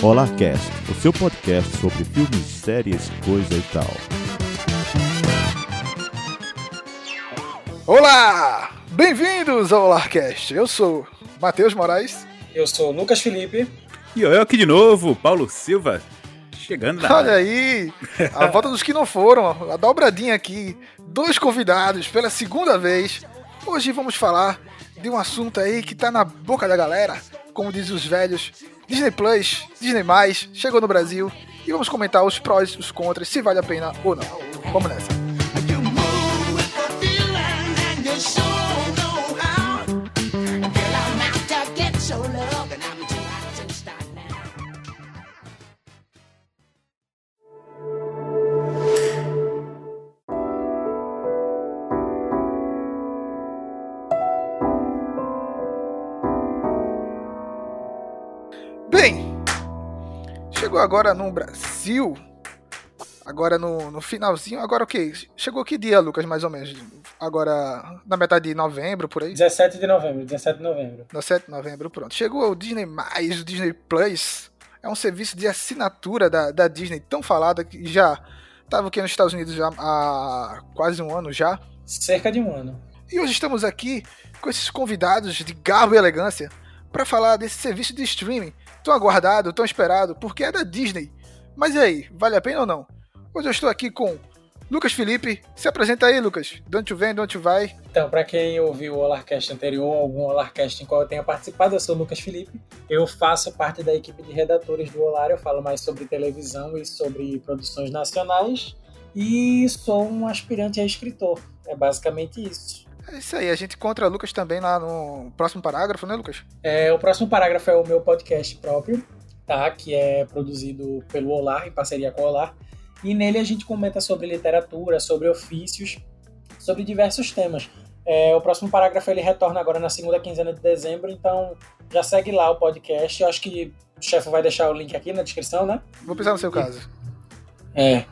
Olá Cast, o seu podcast sobre filmes, séries, coisa e tal. Olá! Bem-vindos ao Olarcast. Eu sou Matheus Moraes. Eu sou Lucas Felipe. E eu aqui de novo, Paulo Silva. Chegando na Olha aí, a volta dos que não foram, a dobradinha aqui, dois convidados pela segunda vez. Hoje vamos falar de um assunto aí que tá na boca da galera, como dizem os velhos, Disney Plus, Disney+, chegou no Brasil e vamos comentar os prós os contras, se vale a pena ou não. Vamos nessa. Agora no Brasil, agora no, no finalzinho, agora o que? Chegou que dia, Lucas, mais ou menos? Agora na metade de novembro, por aí? 17 de novembro, 17 de novembro. No 7 de novembro, pronto. Chegou o Disney+, o Disney Plus. É um serviço de assinatura da, da Disney tão falada que já estava aqui nos Estados Unidos já há quase um ano já. Cerca de um ano. E hoje estamos aqui com esses convidados de garbo e elegância para falar desse serviço de streaming tão aguardado, tão esperado, porque é da Disney. Mas e aí, vale a pena ou não? Hoje eu estou aqui com Lucas Felipe. Se apresenta aí, Lucas. De onde tu vem, de onde tu vai? Então, para quem ouviu o Olarcast anterior, algum Olarcast em qual eu tenha participado, eu sou o Lucas Felipe. Eu faço parte da equipe de redatores do Olar, eu falo mais sobre televisão e sobre produções nacionais. E sou um aspirante a escritor. É basicamente isso. É isso aí, a gente encontra Lucas também lá no próximo parágrafo, né, Lucas? É, o próximo parágrafo é o meu podcast próprio, tá? Que é produzido pelo Olar, em parceria com o Olar. E nele a gente comenta sobre literatura, sobre ofícios, sobre diversos temas. É, o próximo parágrafo ele retorna agora na segunda quinzena de dezembro, então já segue lá o podcast. Eu acho que o chefe vai deixar o link aqui na descrição, né? Vou pensar no seu caso. É.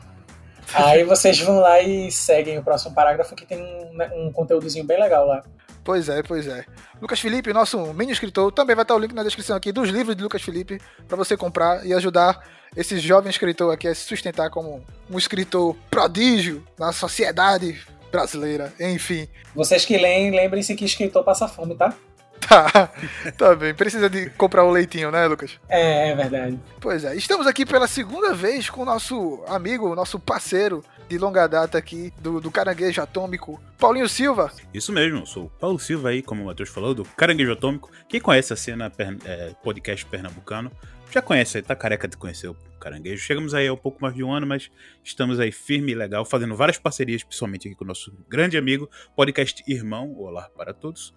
Aí vocês vão lá e seguem o próximo parágrafo que tem um, né, um conteúdozinho bem legal lá. Pois é, pois é. Lucas Felipe, nosso mini escritor, também vai estar o link na descrição aqui dos livros de Lucas Felipe para você comprar e ajudar esse jovem escritor aqui a se sustentar como um escritor prodígio na sociedade brasileira. Enfim, Vocês que leem, lembrem-se que escritor passa fome, tá? Tá, tá bem. Precisa de comprar o leitinho, né, Lucas? É, é verdade. Pois é. Estamos aqui pela segunda vez com o nosso amigo, nosso parceiro de longa data aqui do, do Caranguejo Atômico, Paulinho Silva. Isso mesmo, eu sou o Paulo Silva aí, como o Matheus falou, do Caranguejo Atômico. Quem conhece a cena per- é, podcast pernambucano, já conhece, tá careca de conhecer o Caranguejo. Chegamos aí há um pouco mais de um ano, mas estamos aí firme e legal, fazendo várias parcerias, principalmente aqui com o nosso grande amigo, podcast Irmão, Olá para Todos.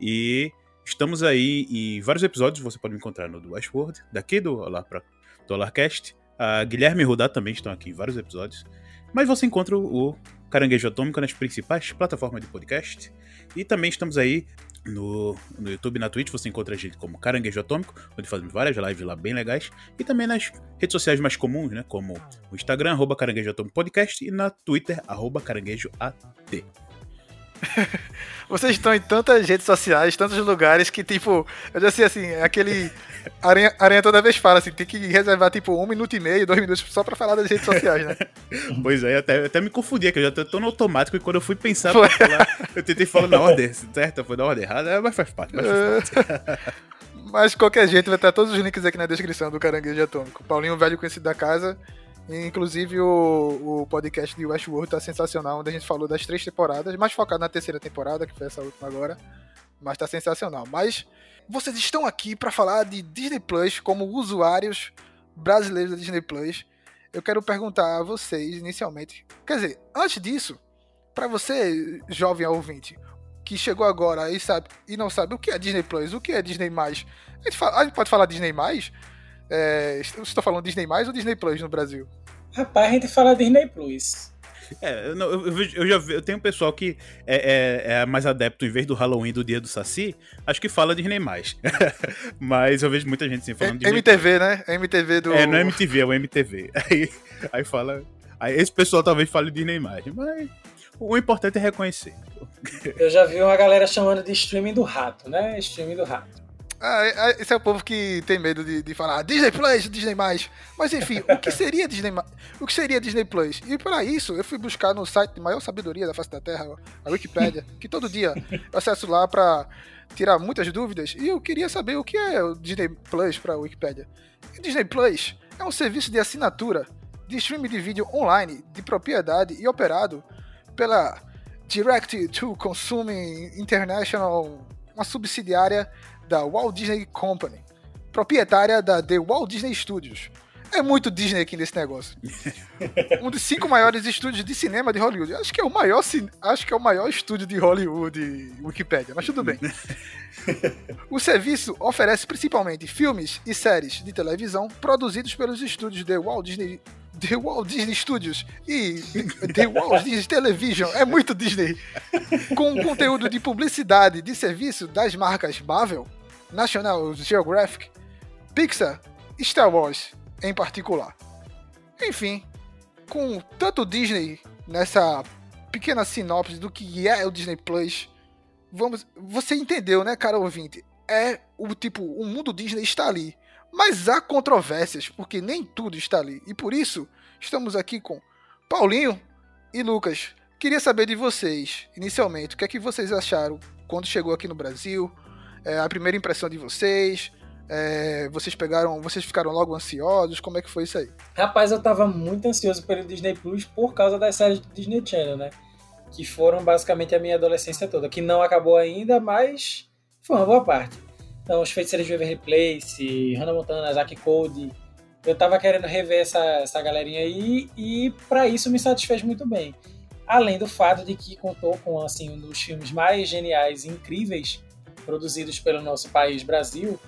E estamos aí em vários episódios, você pode me encontrar no do Westworld, daqui do Olá para do Olarcast. A Guilherme e Rudá também estão aqui em vários episódios. Mas você encontra o Caranguejo Atômico nas principais plataformas de podcast. E também estamos aí no, no YouTube e na Twitch. Você encontra a gente como Caranguejo Atômico, onde fazemos várias lives lá bem legais. E também nas redes sociais mais comuns, né? Como o Instagram, arroba Caranguejo Atômico Podcast, e na Twitter, arroba Caranguejo AT. Vocês estão em tantas redes sociais, tantos lugares que, tipo, eu já sei assim, é aquele. Aranha, Aranha toda vez fala assim, tem que reservar, tipo, um minuto e meio, dois minutos só pra falar das redes sociais, né? Pois é, até, até me confundi, que eu já tô, tô no automático e quando eu fui pensar pra falar, eu tentei falar na ordem certa, foi na ordem errada, mas faz parte. Mas faz parte. Mas de qualquer jeito, vai estar todos os links aqui na descrição do Caranguejo Atômico. Paulinho, velho conhecido da casa. Inclusive o, o podcast de Westworld tá sensacional, onde a gente falou das três temporadas, mais focado na terceira temporada, que foi essa última agora. Mas tá sensacional. Mas vocês estão aqui para falar de Disney Plus como usuários brasileiros da Disney Plus. Eu quero perguntar a vocês inicialmente. Quer dizer, antes disso, para você, jovem ouvinte, que chegou agora e sabe e não sabe o que é Disney Plus, o que é Disney Mais. A gente, fala- a gente pode falar Disney Mais? É, você está falando Disney Mais ou Disney Plus no Brasil? Rapaz, a gente fala Disney Plus. É, eu, não- eu- eu já vi, eu tenho um pessoal que é, é- é mais adepto, em vez do Halloween do dia do Saci, acho que fala Disney mais. Mas eu vejo muita gente assim falando É- Disney MTV, né? MTV do. É, não é MTV, é o MTV. Aí, aí fala. Aí esse pessoal talvez fale Disney mais, mas o importante é reconhecer. Eu já vi uma galera chamando de streaming do rato, né? Streaming do rato. Ah, é- é- esse é o povo que tem medo de, de falar Disney Plus, Disney mais. Mas enfim, o que seria Disney O que seria Disney Plus? E para isso, eu fui buscar no site de maior sabedoria da face da Terra, a Wikipédia, que todo dia eu acesso lá pra tirar muitas dúvidas. E eu queria saber o que é o Disney Plus pra Wikipédia. E Disney Plus é um serviço de assinatura de streaming de vídeo online de propriedade e operado pela Direct to Consumer International, uma subsidiária da Walt Disney Company, proprietária da The Walt Disney Studios. É muito Disney aqui nesse negócio. um dos cinco maiores estúdios de cinema de Hollywood. Acho que é o maior, acho que é o maior estúdio de Hollywood, Wikipedia, mas tudo bem. O serviço oferece principalmente filmes e séries de televisão produzidos pelos estúdios The Walt Disney, The Walt Disney Studios e The Walt Disney Television. É muito Disney. Com conteúdo de publicidade de serviço das marcas Marvel, National Geographic, Pixar Star Wars em particular. Enfim, com tanto Disney nessa pequena sinopse do que é o Disney Plus, vamos, você entendeu, né, cara ouvinte? É o tipo, o mundo Disney está ali, mas há controvérsias, porque nem tudo está ali. E por isso, estamos aqui com Paulinho e Lucas. Queria saber de vocês, inicialmente, o que é que vocês acharam quando chegou aqui no Brasil? É, a primeira impressão de vocês? É, vocês pegaram, vocês ficaram logo ansiosos? Como é que foi isso aí? Rapaz, eu tava muito ansioso pelo Disney Plus por causa das séries do Disney Channel, né? Que foram basicamente a minha adolescência toda. Que não acabou ainda, mas foi uma boa parte. Então, os Feiticeiros de Waverly Place, Hannah Montana, Zack Code. Eu tava querendo rever essa, essa galerinha aí e para isso me satisfez muito bem. Além do fato de que contou com assim, um dos filmes mais geniais e incríveis produzidos pelo nosso país, Brasil,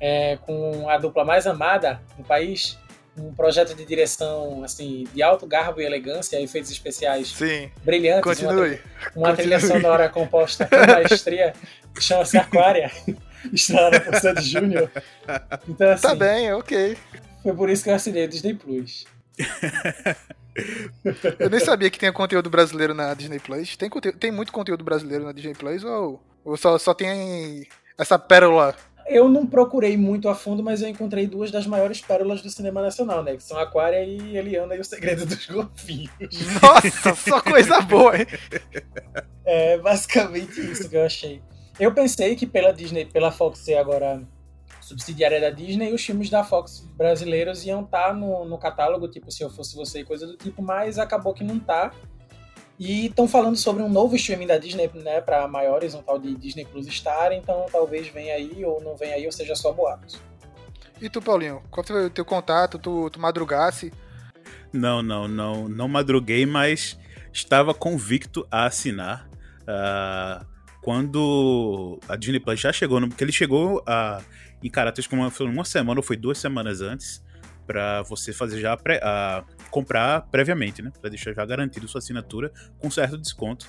é, com a dupla mais amada do país, um projeto de direção assim de alto garbo e elegância, efeitos especiais Sim, brilhantes, continue. uma, uma trilha sonora composta com maestria, que chama-se Aquária, estrelada por Sandy Júnior. Então, assim, Tá bem, ok. foi por isso que eu assinei Disney Plus. Eu nem sabia que tinha conteúdo brasileiro na Disney Plus. Tem, tem muito conteúdo brasileiro na Disney Plus ou, ou só, só tem essa pérola? Eu não procurei muito a fundo, mas eu encontrei duas das maiores pérolas do cinema nacional, né? Que são Aquária e Eliana e o Segredo dos Golfinhos. Nossa, só coisa boa, hein? É basicamente isso que eu achei. Eu pensei que pela Disney, pela Fox ser agora subsidiária da Disney, os filmes da Fox brasileiros iam estar no, no catálogo, tipo Se Eu Fosse Você e coisa do tipo, mas acabou que não tá. E estão falando sobre um novo streaming da Disney, né, para maiores, um tal de Disney Plus Star, então talvez venha aí ou não venha aí, ou seja só boatos. E tu, Paulinho, qual foi o teu contato? Tu, tu madrugasse? Não, não, não, não madruguei, mas estava convicto a assinar. ah, quando a Disney Plus já chegou, no, porque ele chegou a, em caráter como uma semana ou foi duas semanas antes, para você fazer já pré- a- comprar previamente, né? Para deixar já garantido sua assinatura com certo desconto.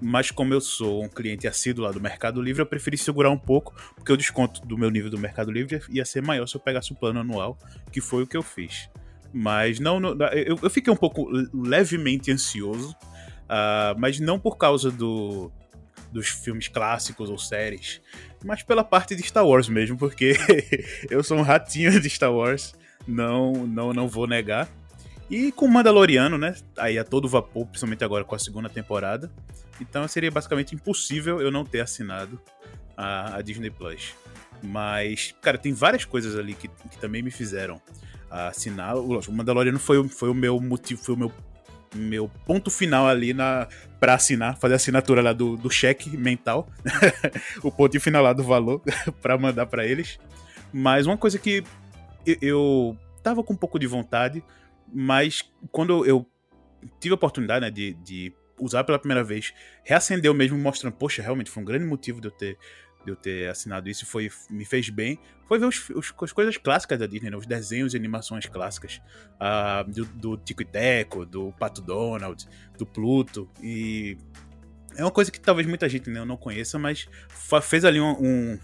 Mas como eu sou um cliente assíduo lá do Mercado Livre, eu preferi segurar um pouco, porque o desconto do meu nível do Mercado Livre ia ser maior se eu pegasse o plano anual, que foi o que eu fiz. Mas não, não- eu, eu fiquei um pouco levemente ansioso, ah, mas não por causa do, dos filmes clássicos ou séries, mas pela parte de Star Wars mesmo, porque eu sou um ratinho de Star Wars, não, não, não vou negar. E com Mandaloriano, né? Aí a todo vapor, principalmente agora com a segunda temporada. Então seria basicamente impossível eu não ter assinado a, a Disney Plus. Mas, cara, tem várias coisas ali que, que também me fizeram assinar. O Mandaloriano foi, foi o meu motivo, foi o meu, meu ponto final ali na para assinar, fazer a assinatura lá do, do cheque mental, o ponto final lá do valor para mandar para eles. Mas uma coisa que eu, eu tava com um pouco de vontade, mas quando eu tive a oportunidade né, de, de usar pela primeira vez, reacendeu mesmo, mostrando, poxa, realmente foi um grande motivo de eu ter, de eu ter assinado isso, foi, me fez bem, foi ver os, os- as coisas clássicas da Disney, né, os desenhos e animações clássicas, ah, do, do Tico e Teco, do Pato Donald, do Pluto, e é uma coisa que talvez muita gente né, não conheça, mas fez ali um, um-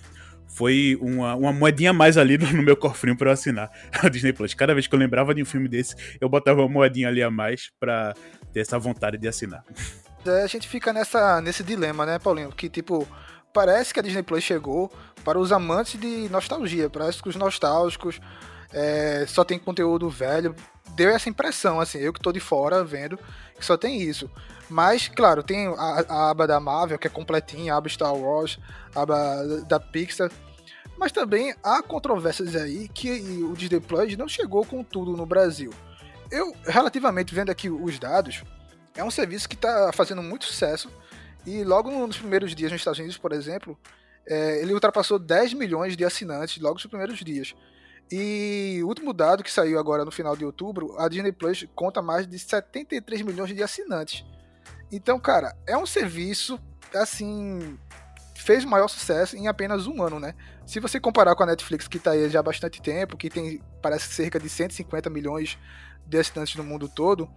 foi uma, uma moedinha a mais ali no, meu cofrinho pra eu assinar a Disney Plus. Cada vez que eu lembrava de um filme desse, eu botava uma moedinha ali a mais pra ter essa vontade de assinar. É, a gente fica nessa, nesse dilema, né, Paulinho? Que, tipo, parece que a Disney Plus chegou para os amantes de nostalgia. Parece que os nostálgicos é, só tem conteúdo velho. Deu essa impressão, assim, eu que tô de fora vendo que só tem isso. Mas, claro, tem a, a aba da Marvel, que é completinha, a aba Star Wars, a aba da Pixar. Mas também há controvérsias aí que o Disney Plus não chegou com tudo no Brasil. Eu, relativamente vendo aqui os dados, é um serviço que está fazendo muito sucesso. E logo nos primeiros dias nos Estados Unidos, por exemplo, é, ele ultrapassou 10 milhões de assinantes logo nos primeiros dias. E o último dado que saiu agora no final de outubro, a Disney Plus conta mais de 73 milhões de assinantes. Então, cara, é um serviço assim fez maior sucesso em apenas um ano, né? Se você comparar com a Netflix, que está aí já há bastante tempo, que tem parece cerca de 150 milhões de assinantes no mundo todo,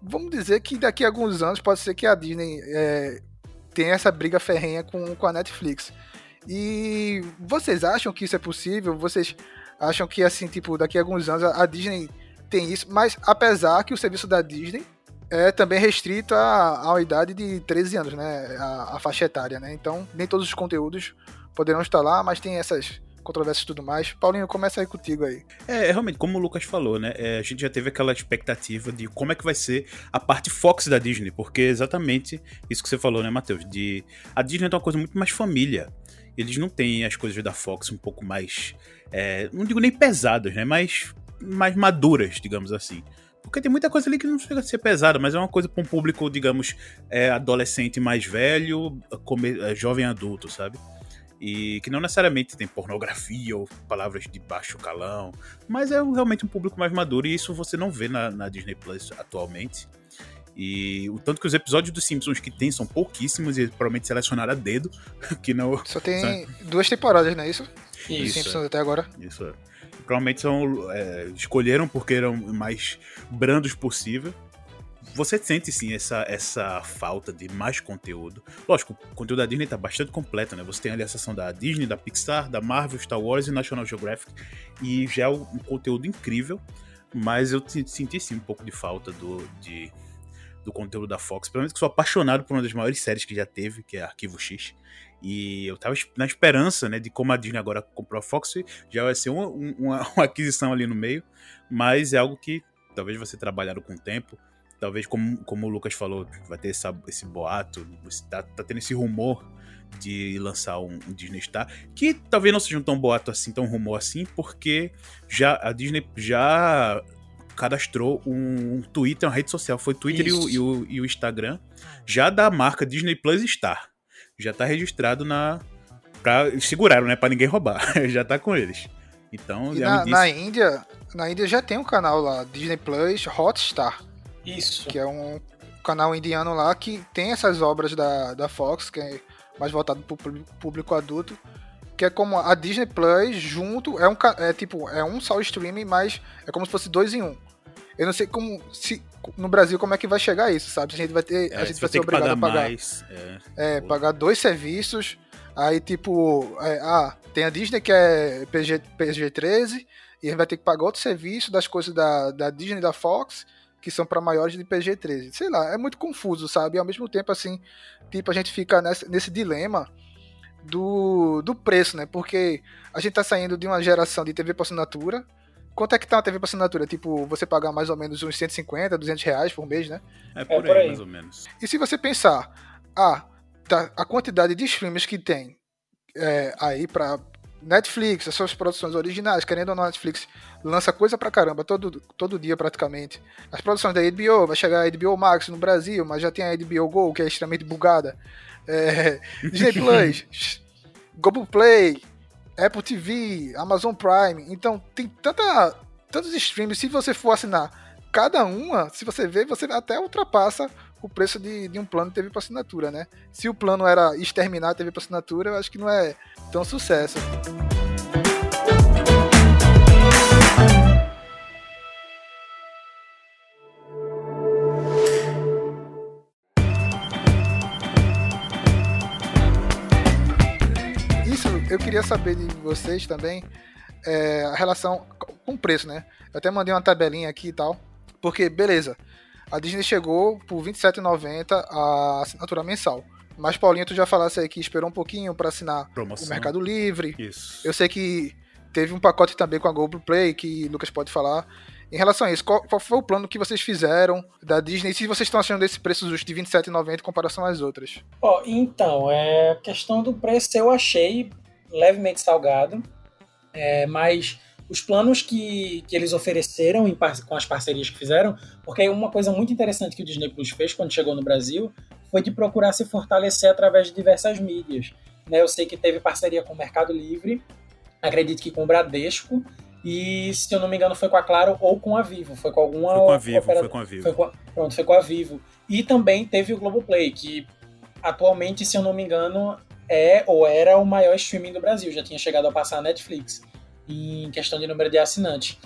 vamos dizer que daqui a alguns anos pode ser que a Disney é, tenha essa briga ferrenha com, com a Netflix. E vocês acham que isso é possível? Vocês acham que, assim, tipo, daqui a alguns anos a Disney tem isso? Mas apesar que o serviço da Disney é também restrito à, à idade de 13 anos, né? A, a, faixa etária, né? Então, nem todos os conteúdos poderão estar lá, mas tem essas controvérsias e tudo mais. Paulinho, começa aí contigo aí. É, realmente, como o Lucas falou, né? É, a gente já teve aquela expectativa de como é que vai ser a parte Fox da Disney, porque é exatamente isso que você falou, né, Matheus? De a Disney é uma coisa muito mais família. Eles não têm as coisas da Fox um pouco mais, é, não digo nem pesadas, né? Mas mais maduras, digamos assim. Porque tem muita coisa ali que não chega a ser pesada, mas é uma coisa para um público, digamos, é, adolescente mais velho, é, jovem adulto, sabe? E que não necessariamente tem pornografia ou palavras de baixo calão, mas é realmente um público mais maduro e isso você não vê na, na Disney Plus atualmente. E o tanto que os episódios dos Simpsons que tem são pouquíssimos e provavelmente selecionaram a dedo, que não. Só tem duas temporadas, não é isso? Isso. Simpsons é. até agora. Isso é provavelmente são, é, escolheram porque eram mais brandos possível. Você sente sim essa, essa falta de mais conteúdo. Lógico, o conteúdo da Disney tá bastante completo, né? Você tem ali a seção da Disney, da Pixar, da Marvel, Star Wars e National Geographic. E já é um conteúdo incrível. Mas eu senti sim um pouco de falta do, de, do conteúdo da Fox. Pelo menos que sou apaixonado por uma das maiores séries que já teve, que é Arquivo X. E eu tava na esperança, né, de como a Disney agora comprou a Fox, já vai ser uma, uma, uma aquisição ali no meio, mas é algo que talvez você trabalhar com o tempo, talvez como, como o Lucas falou, vai ter essa, esse boato, tá, tá tendo esse rumor de lançar um, um, Disney Star, que talvez não seja um tão boato assim, tão rumor assim, porque já a Disney já cadastrou um, Twitter, uma rede social, foi Twitter e o, e o, e o Instagram, já da marca Disney Plus Star já tá registrado na. Pra, seguraram, né? Pra ninguém roubar. já tá com eles. Então, e na, na, Índia, na Índia já tem um canal lá, Disney Plus Hotstar. Isso. Que é um canal indiano lá que tem essas obras da, da Fox, que é mais voltado pro público adulto. Que é como a Disney Plus junto, é um é tipo, é um só streaming, mas é como se fosse dois em um. Eu não sei como se no Brasil como é que vai chegar isso, sabe? A gente vai ter, é, a gente vai ser obrigado a pagar, mais, é, é pagar dois serviços. Aí tipo, é, ah, tem a Disney que é PG, PG-13 e a gente vai ter que pagar outro serviço das coisas da, da Disney da Fox que são para maiores de PG-13. Sei lá, é muito confuso, sabe? E ao mesmo tempo assim, tipo a gente fica nesse, nesse dilema do, do preço, né? Porque a gente tá saindo de uma geração de TV por assinatura Quanto é que tá uma TV por assinatura? Tipo, você pagar mais ou menos uns 150, 200 reais por mês, né? É por, é por aí, aí, mais ou menos. E se você pensar, ah, tá, a quantidade de streams que tem é, aí pra Netflix, as suas produções originais, querendo ou não, Netflix lança coisa pra caramba todo, todo dia praticamente. As produções da HBO, vai chegar a HBO Max no Brasil, mas já tem a HBO Go, que é extremamente bugada. É, Disney Plus, Play. Apple TV, Amazon Prime. Então tem tanta, tantos streams. Se você for assinar cada uma, se você ver, você até ultrapassa o preço de, de um plano TV para assinatura, né? Se o plano era exterminar TV para assinatura, eu acho que não é tão sucesso. eu queria saber de vocês também é, a relação com o preço, né? Eu até mandei uma tabelinha aqui e tal. Porque, beleza, a Disney chegou por R$ 27,90 a assinatura mensal. Mas, Paulinho, tu já falasse aí que esperou um pouquinho pra assinar Promoção. o Mercado Livre. Isso. Eu sei que teve um pacote também com a Google Play, que o Lucas pode falar. Em relação a isso, qual, qual foi o plano que vocês fizeram da Disney? Se vocês estão achando esse preço justo de R$ 27,90 em comparação às outras? Ó, então, é, a questão do preço eu achei levemente salgado, é, mas os planos que, que eles ofereceram em com as parcerias que fizeram, porque uma coisa muito interessante que o Disney Plus fez quando chegou no Brasil foi de procurar se fortalecer através de diversas mídias. Né, eu sei que teve parceria com o Mercado Livre, acredito que com o Bradesco, e se eu não me engano foi com a Claro ou com a Vivo, foi com alguma Foi com a Vivo, foi com a Vivo. foi com a- pronto, foi com a Vivo. E também teve o Globoplay, que atualmente, se eu não me engano, é ou era o maior streaming do Brasil. Já tinha chegado a passar a Netflix em questão de número de assinantes.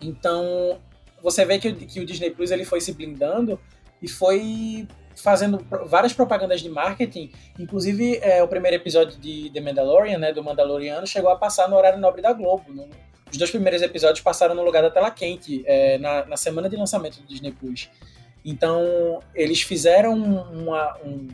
Então, você vê que, que o Disney Plus ele foi se blindando e foi fazendo várias propagandas de marketing. Inclusive, é, o primeiro episódio de The Mandalorian, né, do Mandaloriano, chegou a passar no horário nobre da Globo. No- os dois primeiros episódios passaram no lugar da tela quente, é, na, na semana de lançamento do Disney Plus. Então, eles fizeram uma- um,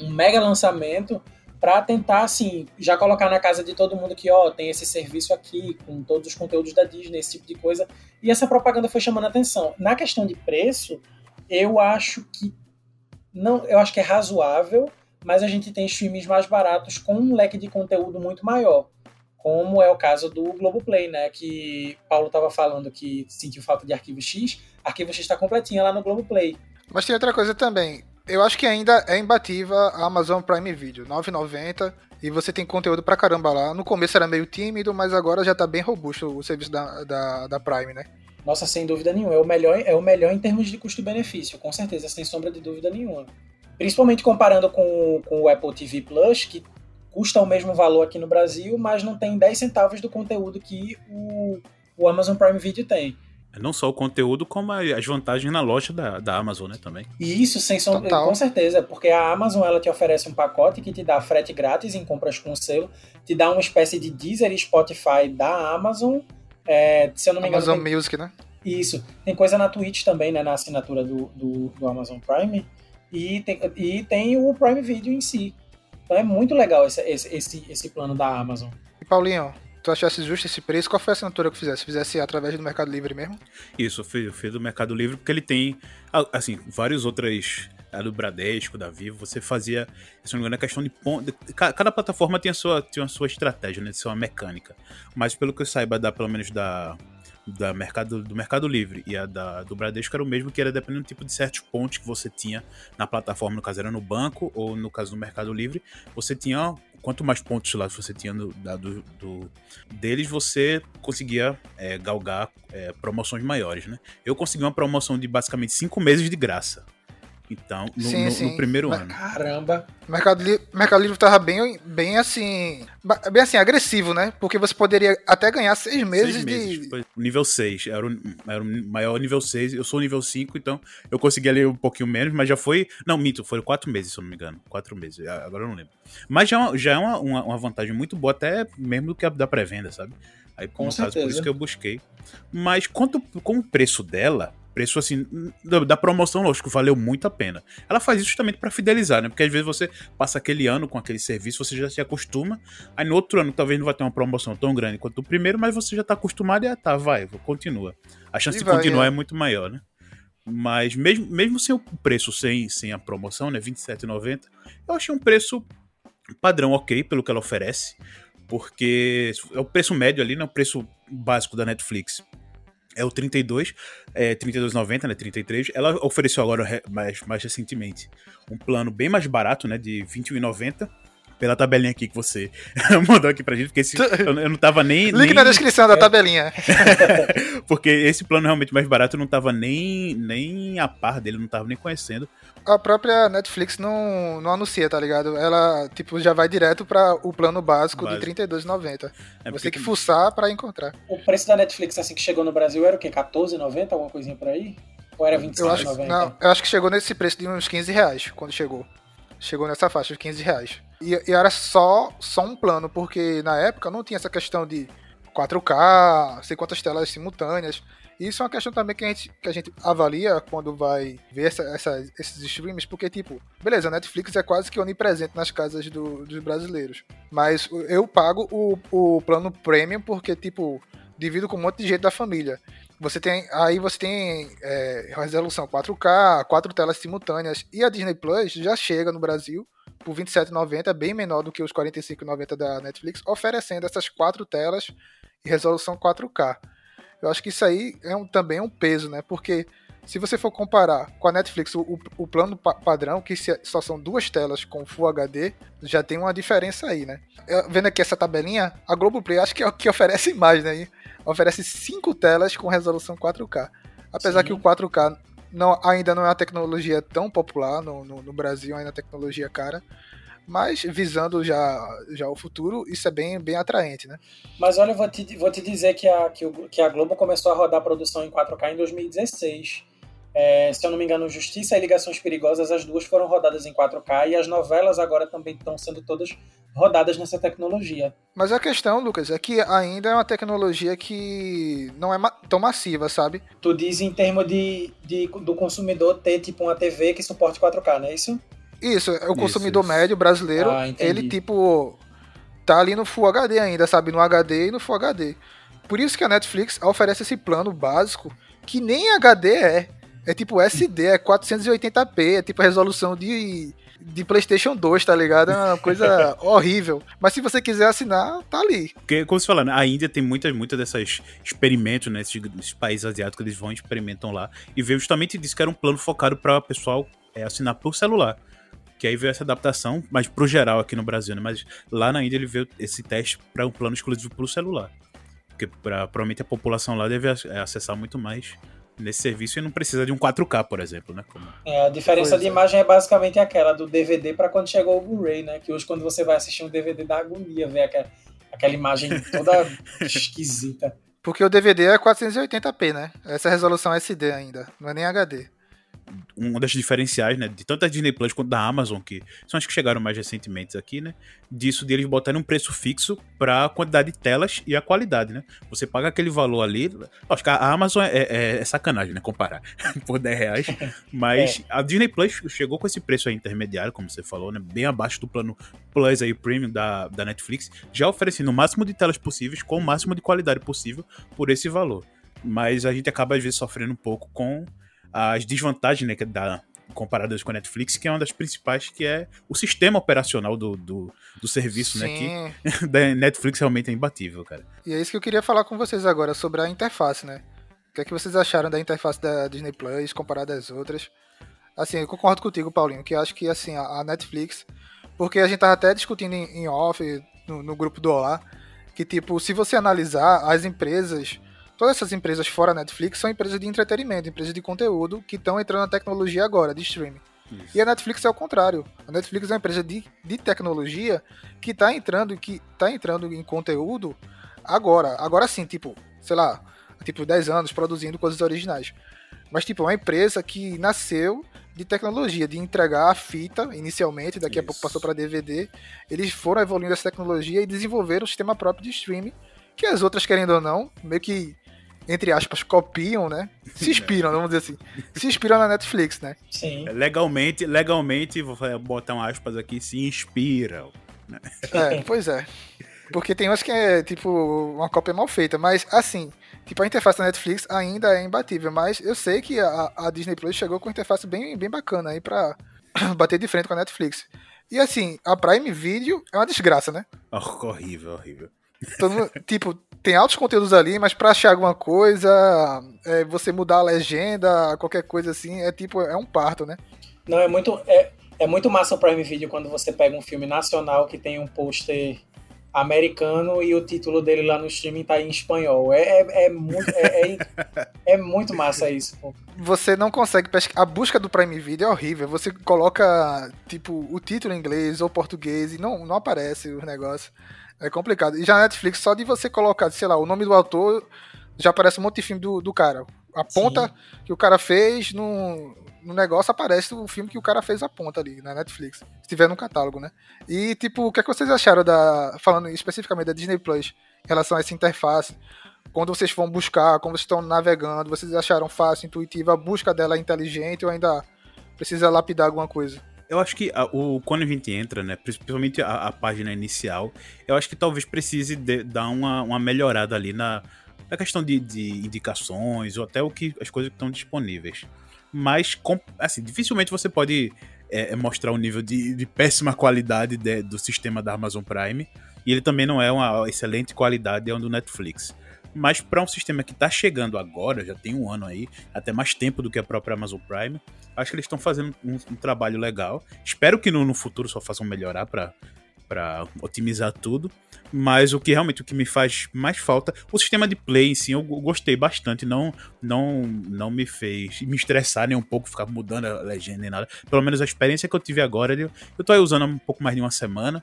um mega lançamento para tentar, assim, já colocar na casa de todo mundo que, ó, tem esse serviço aqui, com todos os conteúdos da Disney, esse tipo de coisa. E essa propaganda foi chamando atenção. Na questão de preço, eu acho que não, eu acho que é razoável, mas a gente tem streams mais baratos com um leque de conteúdo muito maior. Como é o caso do Globoplay, né? Que Paulo estava falando que sentiu falta de arquivo X. Arquivo X está completinha lá no Globoplay. Mas tem outra coisa também. Eu acho que ainda é imbatível a Amazon Prime Video, R$ 9,90 e você tem conteúdo pra caramba lá. No começo era meio tímido, mas agora já tá bem robusto o serviço da, da, da Prime, né? Nossa, sem dúvida nenhuma. É o melhor, é o melhor em termos de custo-benefício, com certeza, sem sombra de dúvida nenhuma. Principalmente comparando com, com o Apple TV Plus, que custa o mesmo valor aqui no Brasil, mas não tem 10 centavos do conteúdo que o, o Amazon Prime Video tem. Não só o conteúdo, como as vantagens na loja da, da Amazon, né, também. E isso, sem sombra, Total. com certeza, porque a Amazon ela te oferece um pacote que te dá frete grátis em compras com selo, te dá uma espécie de Deezer e Spotify da Amazon. É, se eu não me engano, Amazon tem- Music, né? Isso. Tem coisa na Twitch também, né? Na assinatura do, do, do Amazon Prime. E tem, e tem o Prime Video em si. Então é muito legal esse, esse, esse, esse plano da Amazon. E Paulinho, tu achasse justo esse preço? Qual foi a assinatura que fizesse? Fizesse através do Mercado Livre mesmo? Isso, eu fiz, eu fiz do Mercado Livre porque ele tem, assim, várias outras. A do Bradesco, da Vivo, você fazia, se não me engano, é questão de ponto. Cada, plataforma tem a sua, tem a sua estratégia, né? Tem sua mecânica. Mas pelo que eu saiba, da, pelo menos da, da mercado, do Mercado Livre e a da, do Bradesco era o mesmo, que era dependendo do tipo de certos pontos que você tinha na plataforma, no caso era no banco, ou no caso do Mercado Livre, você tinha. Quanto mais pontos lá você tinha no, da- do, do- deles, você conseguia é, galgar é, promoções maiores, né? Eu consegui uma promoção de basicamente cinco meses de graça. Então, no, Sim, no- sim. no primeiro Mas- ano. Caramba! O Mercado, Li Mercado Livre tava bem, bem assim. Bem assim, agressivo, né? Porque você poderia até ganhar seis meses, Seis meses. de. Foi nível 6. Era o, era o maior nível 6. Eu sou nível 5, então eu consegui ali um pouquinho menos, mas já foi. Não, mito, foram 4 meses, se eu não me engano. 4 meses. Agora eu não lembro. Mas já, é uma- já é uma, uma, uma vantagem muito boa, até mesmo do que a da pré-venda, sabe? Aí, Com no caso, por isso que eu busquei. Mas quanto com o preço dela, preço assim, da, da promoção, lógico, valeu muito a pena. Ela faz isso justamente pra fidelizar, né? Porque às vezes você passa aquele ano com aquele serviço, você já se acostuma. Aí no outro ano talvez não vai ter uma promoção tão grande quanto o primeiro, mas você já tá acostumado e ah, tá, vai, continua. A chance E de vai, continuar é. é. muito maior, né? Mas mesmo, mesmo sem o preço, sem, sem a promoção, né? R$27,90, eu achei um preço padrão ok pelo que ela oferece. Porque é o preço médio ali, né? O preço básico da Netflix é o 32, é 32,90, né? 33. Ela ofereceu agora mais, mais recentemente um plano bem mais barato, né? De 21,90. Pela tabelinha aqui que você mandou aqui pra gente, porque esse, eu, eu não tava nem. Link nem na descrição da tabelinha. porque esse plano realmente mais barato eu não tava nem, nem a par dele, eu não tava nem conhecendo. A própria Netflix não, não anuncia, tá ligado? Ela, tipo, já vai direto pra o plano básico Básico. de R$32,90. É Você tem que fuçar pra encontrar. O preço da Netflix assim que chegou no Brasil era o quê? R$14,90? Alguma coisinha por aí? Ou era Eu acho, R$27,90? não, eu acho que chegou nesse preço de uns 15 reais quando chegou. Chegou nessa faixa de 15 reais. E, e era só, só um plano, porque na época não tinha essa questão de 4K, sei quantas telas simultâneas. Isso é uma questão também que a gente, que a gente avalia quando vai ver essa, essa- esses streams, porque, tipo, beleza, a Netflix é quase que onipresente nas casas do- dos brasileiros. Mas eu pago o, o plano premium porque, tipo, divido com um monte de gente da família. Você tem. Aí você tem é, resolução 4K, quatro telas simultâneas. E a Disney Plus já chega no Brasil por R$ 27,90, bem menor do que os R$ 45,90 da Netflix, oferecendo essas quatro telas e resolução 4K. Eu acho que isso aí é um, também um peso, né? Porque se você for comparar com a Netflix, o, o plano pa- padrão, que se- só são duas telas com Full HD, já tem uma diferença aí, né? Eu- vendo aqui essa tabelinha, a Globoplay acho que é o que oferece mais, né? Oferece cinco telas com resolução 4K. Apesar Sim. que o 4K não, ainda não é uma tecnologia tão popular no, no, no Brasil, ainda é tecnologia cara. Mas visando já, já o futuro, isso é bem, bem atraente, né? Mas olha, eu vou te, vou te dizer que a, que, o- que a Globo começou a rodar a produção em 4K em 2016. É, se eu não me engano, Justiça e Ligações Perigosas, as duas foram rodadas em 4K e as novelas agora também estão sendo todas rodadas nessa tecnologia. Mas a questão, Lucas, é que ainda é uma tecnologia que não é ma- tão massiva, sabe? Tu diz em termos de, de- do consumidor ter tipo uma TV que suporte 4K, não é isso? Isso, é o Isso, consumidor isso. médio brasileiro, Ah, ele tipo tá ali no Full HD ainda, sabe? No HD e no Full HD. Por isso que a Netflix oferece esse plano básico que nem HD é. É tipo SD, é 480p, é tipo a resolução de, de PlayStation 2, tá ligado? É uma coisa horrível. Mas se você quiser assinar, tá ali. Porque, como você falou, né, a Índia tem muitas, muitas dessas experimentos, né? Esses, esses países asiáticos, eles vão e experimentam lá. E veio justamente disso que era um plano focado para o pessoal é, assinar por celular. Que aí veio essa adaptação, mas pro geral aqui no Brasil, né? Mas lá na Índia ele veio esse teste para um plano exclusivo pro celular. Porque pra, provavelmente a população lá deve ac- acessar muito mais nesse serviço e não precisa de um 4K, por exemplo, né? Como- É, a diferença Pois de é. imagem é basicamente aquela do DVD para quando chegou o Blu-ray, né? Que hoje quando você vai assistir um DVD dá agonia ver aquela, aquela imagem toda esquisita. Porque o DVD é 480p, né? Essa é a resolução SD ainda, não é nem HD. Um das diferenciais, né, de tanto da Disney Plus quanto da Amazon, que são as que chegaram mais recentemente aqui, né, disso de eles botarem um preço fixo para a quantidade de telas e a qualidade, né. Você paga aquele valor ali, acho que a Amazon é, é- é sacanagem, né, comparar por 10 reais, mas a Disney Plus chegou com esse preço aí intermediário, como você falou, né, bem abaixo do plano Plus aí, Premium da, da Netflix, já oferecendo o máximo de telas possíveis com o máximo de qualidade possível por esse valor. Mas a gente acaba às vezes sofrendo um pouco com as desvantagens né, dá comparadas com a Netflix, que é uma das principais, que é o sistema operacional do, do, do serviço, né? Sim. Que da Netflix realmente é imbatível, cara. E é isso que eu queria falar com vocês agora, sobre a interface, né? O que é que vocês acharam da interface da Disney Plus comparada às outras? Assim, eu concordo contigo, Paulinho, que acho que assim, a Netflix, porque a gente tava até discutindo em, em off, no, no grupo do Olá, que tipo, se você analisar as empresas, todas essas empresas fora a Netflix são empresas de entretenimento, empresas de conteúdo que estão entrando na tecnologia agora, de streaming. E a Netflix é o contrário. A Netflix é uma empresa de, de tecnologia que tá entrando que tá entrando em conteúdo agora. Agora sim, tipo, sei lá, tipo 10 anos produzindo coisas originais. Mas tipo, é uma empresa que nasceu de tecnologia, de entregar a fita inicialmente, daqui a Isso. pouco passou para DVD. Eles foram evoluindo essa tecnologia e desenvolveram um sistema próprio de streaming, que as outras querendo ou não, meio que entre aspas, copiam, né? Se inspiram, vamos dizer assim. Se inspiram na Netflix, né? Sim. Legalmente, legalmente, vou botar um aspas aqui, se inspiram. É, pois é. Porque tem umas que é, tipo, uma cópia mal feita. Mas, assim, tipo, a interface da Netflix ainda é imbatível. Mas eu sei que a, a Disney Plus chegou com uma interface bem, bem bacana aí pra bater de frente com a Netflix. E, assim, a Prime Video é uma desgraça, né? Oh, horrível, horrível. Todo mundo- tipo, tem altos conteúdos ali, mas pra achar alguma coisa, é, você mudar a legenda, qualquer coisa assim, é tipo, é um parto, né? Não, é muito, é, é muito massa o Prime Video quando você pega um filme nacional que tem um pôster americano e o título dele lá no streaming tá em espanhol. É, é, é muito, é, é, é muito massa isso, pô. você não consegue pesquisar. A busca do Prime Video é horrível. Você coloca, tipo, o título em inglês ou português e não, não aparece o negócio. É complicado. E já na Netflix, só de você colocar, sei lá, o nome do autor, já aparece um monte de filme do, do cara. a ponta que o cara fez no, no negócio aparece o filme que o cara fez a ponta ali na Netflix. Se tiver no catálogo, né? E, tipo, o que, é que vocês acharam da. Falando especificamente da Disney Plus em relação a essa interface? Quando vocês vão buscar, quando vocês estão navegando, vocês acharam fácil, intuitiva, a busca dela é inteligente ou ainda precisa lapidar alguma coisa? Eu acho que a- o, quando a gente entra, né, principalmente a, a página inicial, eu acho que talvez precise de- dar uma, uma melhorada ali na, na questão de, de indicações ou até o que as coisas que estão disponíveis. Mas, com- assim, dificilmente você pode é, é, mostrar um nível de, de péssima qualidade de- do sistema da Amazon Prime. E ele também não é uma excelente qualidade é um do Netflix. Mas para um sistema que está chegando agora, já tem um ano aí, até mais tempo do que a própria Amazon Prime, acho que eles estão fazendo um, um trabalho legal. Espero que no, no futuro só façam melhorar para para otimizar tudo. Mas o que realmente o que me faz mais falta, o sistema de play em si eu go- gostei bastante, não não não me fez me estressar nem um pouco ficar mudando a legenda nem nada. Pelo menos a experiência que eu tive agora, eu eu tô aí usando um pouco mais de uma semana.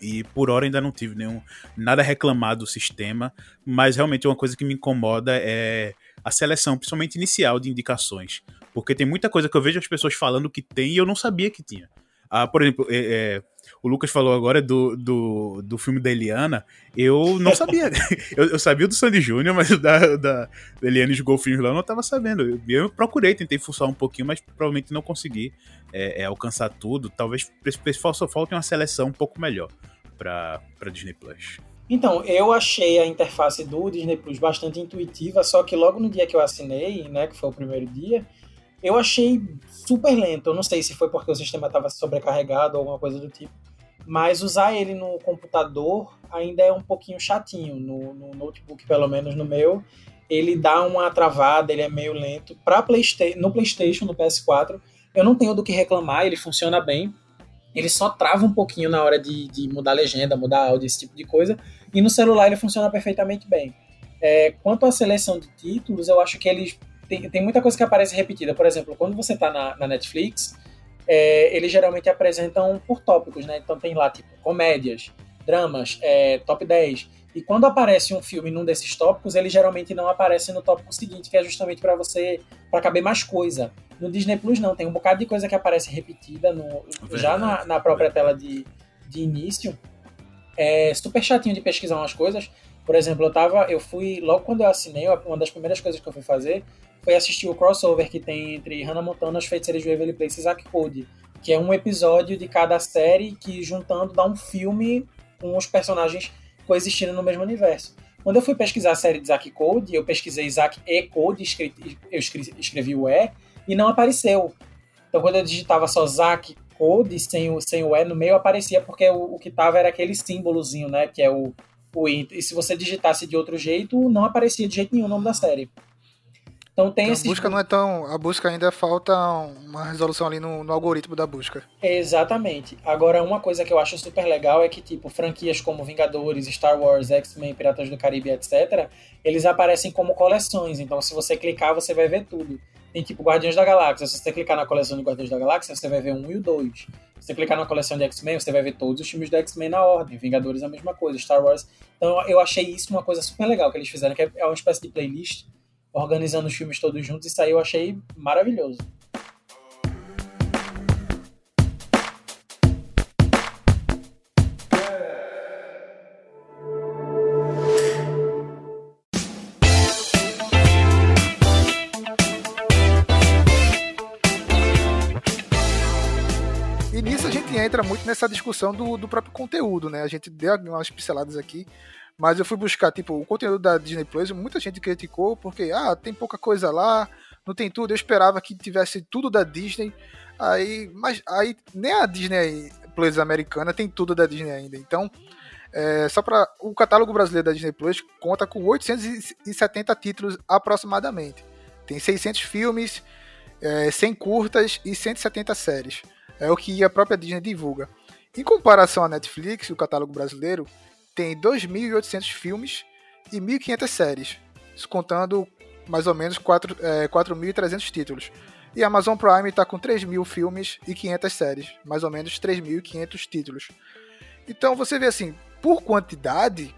E por hora ainda não tive nenhum nada a reclamar do sistema, mas realmente uma coisa que me incomoda é a seleção, principalmente inicial de indicações, porque tem muita coisa que eu vejo as pessoas falando que tem e eu não sabia que tinha. Ah, por exemplo, é, é, o Lucas falou agora do, do, do filme da Eliana, eu não sabia. eu, eu sabia do Sandy Júnior, mas da, da Eliana e os golfinhos lá eu não tava sabendo. Eu, eu procurei, tentei fuçar um pouquinho, mas provavelmente não consegui é, é, alcançar tudo. Talvez só falte uma seleção um pouco melhor para Disney Plus. Então, eu achei a interface do Disney Plus bastante intuitiva, só que logo no dia que eu assinei, né, que foi o primeiro dia, eu achei super lento. Eu não sei se foi porque o sistema estava sobrecarregado ou alguma coisa do tipo, mas usar ele no computador ainda é um pouquinho chatinho. No, no notebook, pelo menos no meu, ele dá uma travada, ele é meio lento. Para Playsta no PlayStation, no PS4, eu não tenho do que reclamar, ele funciona bem. Ele só trava um pouquinho na hora de, de mudar legenda, mudar áudio, esse tipo de coisa. E no celular ele funciona perfeitamente bem. É, quanto à seleção de títulos, eu acho que eles. Tem, tem muita coisa que aparece repetida. Por exemplo, quando você está na, na Netflix, é, eles geralmente apresentam por tópicos, né? Então tem lá, tipo, comédias, dramas, é, top 10. E quando aparece um filme num desses tópicos, ele geralmente não aparece no tópico seguinte, que é justamente para você. para caber mais coisa. No Disney Plus não, tem um bocado de coisa que aparece repetida no, já na, na própria tela de, de início. É super chatinho de pesquisar umas coisas. Por exemplo, eu tava. Eu fui. Logo quando eu assinei, uma das primeiras coisas que eu fui fazer foi assistir o crossover que tem entre Hannah Montana, As Feiticeiras de Waverly Place e Zack Code. Que é um episódio de cada série que, juntando, dá um filme com os personagens coexistindo no mesmo universo. Quando eu fui pesquisar a série de Zack Code, eu pesquisei Zack e Code, eu escre- escrevi o E, e não apareceu. Então quando eu digitava só Zack Code, sem o, sem o E no meio, aparecia porque o, o que tava era aquele símbolozinho, né? Que é o, o I. E se você digitasse de outro jeito, não aparecia de jeito nenhum o nome da série. Então tem Então, a esses busca não é tão. A busca ainda falta uma resolução ali no, no algoritmo da busca. Exatamente. Agora, uma coisa que eu acho super legal é que, tipo, franquias como Vingadores, Star Wars, X-Men, Piratas do Caribe, etc., eles aparecem como coleções. Então, se você clicar, você vai ver tudo. Tem, tipo, Guardiões da Galáxia. Se você clicar na coleção de Guardiões da Galáxia, você vai ver um e o dois. Se você clicar na coleção de X-Men, você vai ver todos os filmes do X-Men na ordem. Vingadores, a mesma coisa. Star Wars. Então, eu achei isso uma coisa super legal que eles fizeram, que é uma espécie de playlist organizando os filmes todos juntos. Isso aí eu achei maravilhoso. Nessa discussão do, do próprio conteúdo, né? A gente deu umas pinceladas aqui, mas eu fui buscar, tipo, o conteúdo da Disney Plus, muita gente criticou porque, ah, tem pouca coisa lá, não tem tudo, eu esperava que tivesse tudo da Disney, aí, mas aí nem a Disney Plus americana tem tudo da Disney ainda, então, é, só para o catálogo brasileiro da Disney Plus conta com 870 títulos aproximadamente, tem 600 filmes, é, 100 curtas e 170 séries. É o que a própria Disney divulga. Em comparação à Netflix, o catálogo brasileiro tem 2.800 filmes e 1.500 séries, contando mais ou menos 4 é, 4.300 títulos. E a Amazon Prime está com 3.000 filmes e 500 séries, mais ou menos 3.500 títulos. Então você vê assim, por quantidade,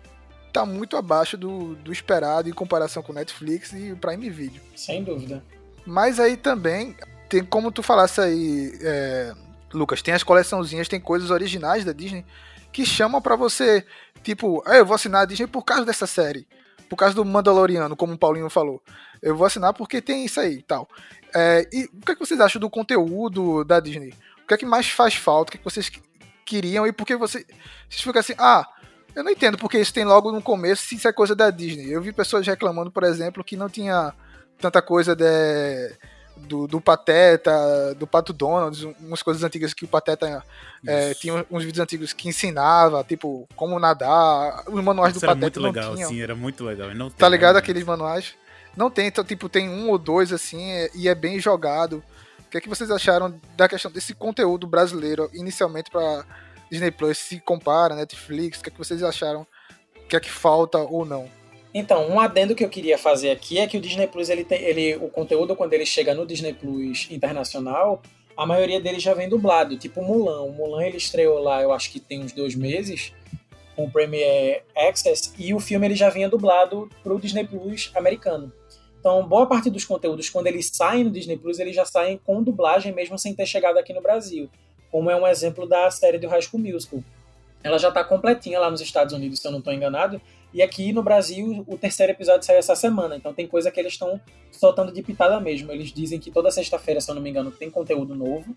tá muito abaixo do, do esperado em comparação com Netflix e Prime Video. Sem dúvida. Mas aí também, tem como tu falasse aí, é, Lucas, tem as coleçãozinhas, tem coisas originais da Disney que chamam pra você, tipo, ah, eu vou assinar a Disney por causa dessa série, por causa do Mandaloriano, como o Paulinho falou. Eu vou assinar porque tem isso aí tal. É, e o que, é que vocês acham do conteúdo da Disney? O que é que mais faz falta? O que, é que vocês que- queriam? E por que você, vocês ficam assim, ah, eu não entendo porque isso tem logo no começo, se isso é coisa da Disney. Eu vi pessoas reclamando, por exemplo, que não tinha tanta coisa de, do, do Pateta, do Pato Donald, umas coisas antigas que o Pateta é, tinha uns vídeos antigos que ensinava, tipo, como nadar, os manuais Isso do era Pateta muito não legal, tinham. sim, era muito legal. Não Tá tem, ligado né? aqueles manuais? Não tem, então, tipo, tem um ou dois assim, é- e é bem jogado. O que é que vocês acharam da questão desse conteúdo brasileiro, inicialmente pra Disney Plus, se compara, Netflix, o que é que vocês acharam? O que é que falta ou não? Então, um adendo que eu queria fazer aqui é que o Disney Plus, ele tem, ele, o conteúdo, quando ele chega no Disney Plus internacional, a maioria dele já vem dublado, tipo o Mulan. O Mulan ele estreou lá, eu acho que tem uns dois meses, com o Premiere Access, e o filme ele já vinha dublado pro Disney Plus americano. Então, boa parte dos conteúdos, quando eles saem no Disney Plus, eles já saem com dublagem, mesmo sem ter chegado aqui no Brasil. Como é um exemplo da série do High School Musical. Ela já tá completinha lá nos Estados Unidos, se eu não estou enganado, e aqui no Brasil, o terceiro episódio saiu essa semana, então tem coisa que eles estão soltando de pitada mesmo. Eles dizem que toda sexta-feira, se eu não me engano, tem conteúdo novo.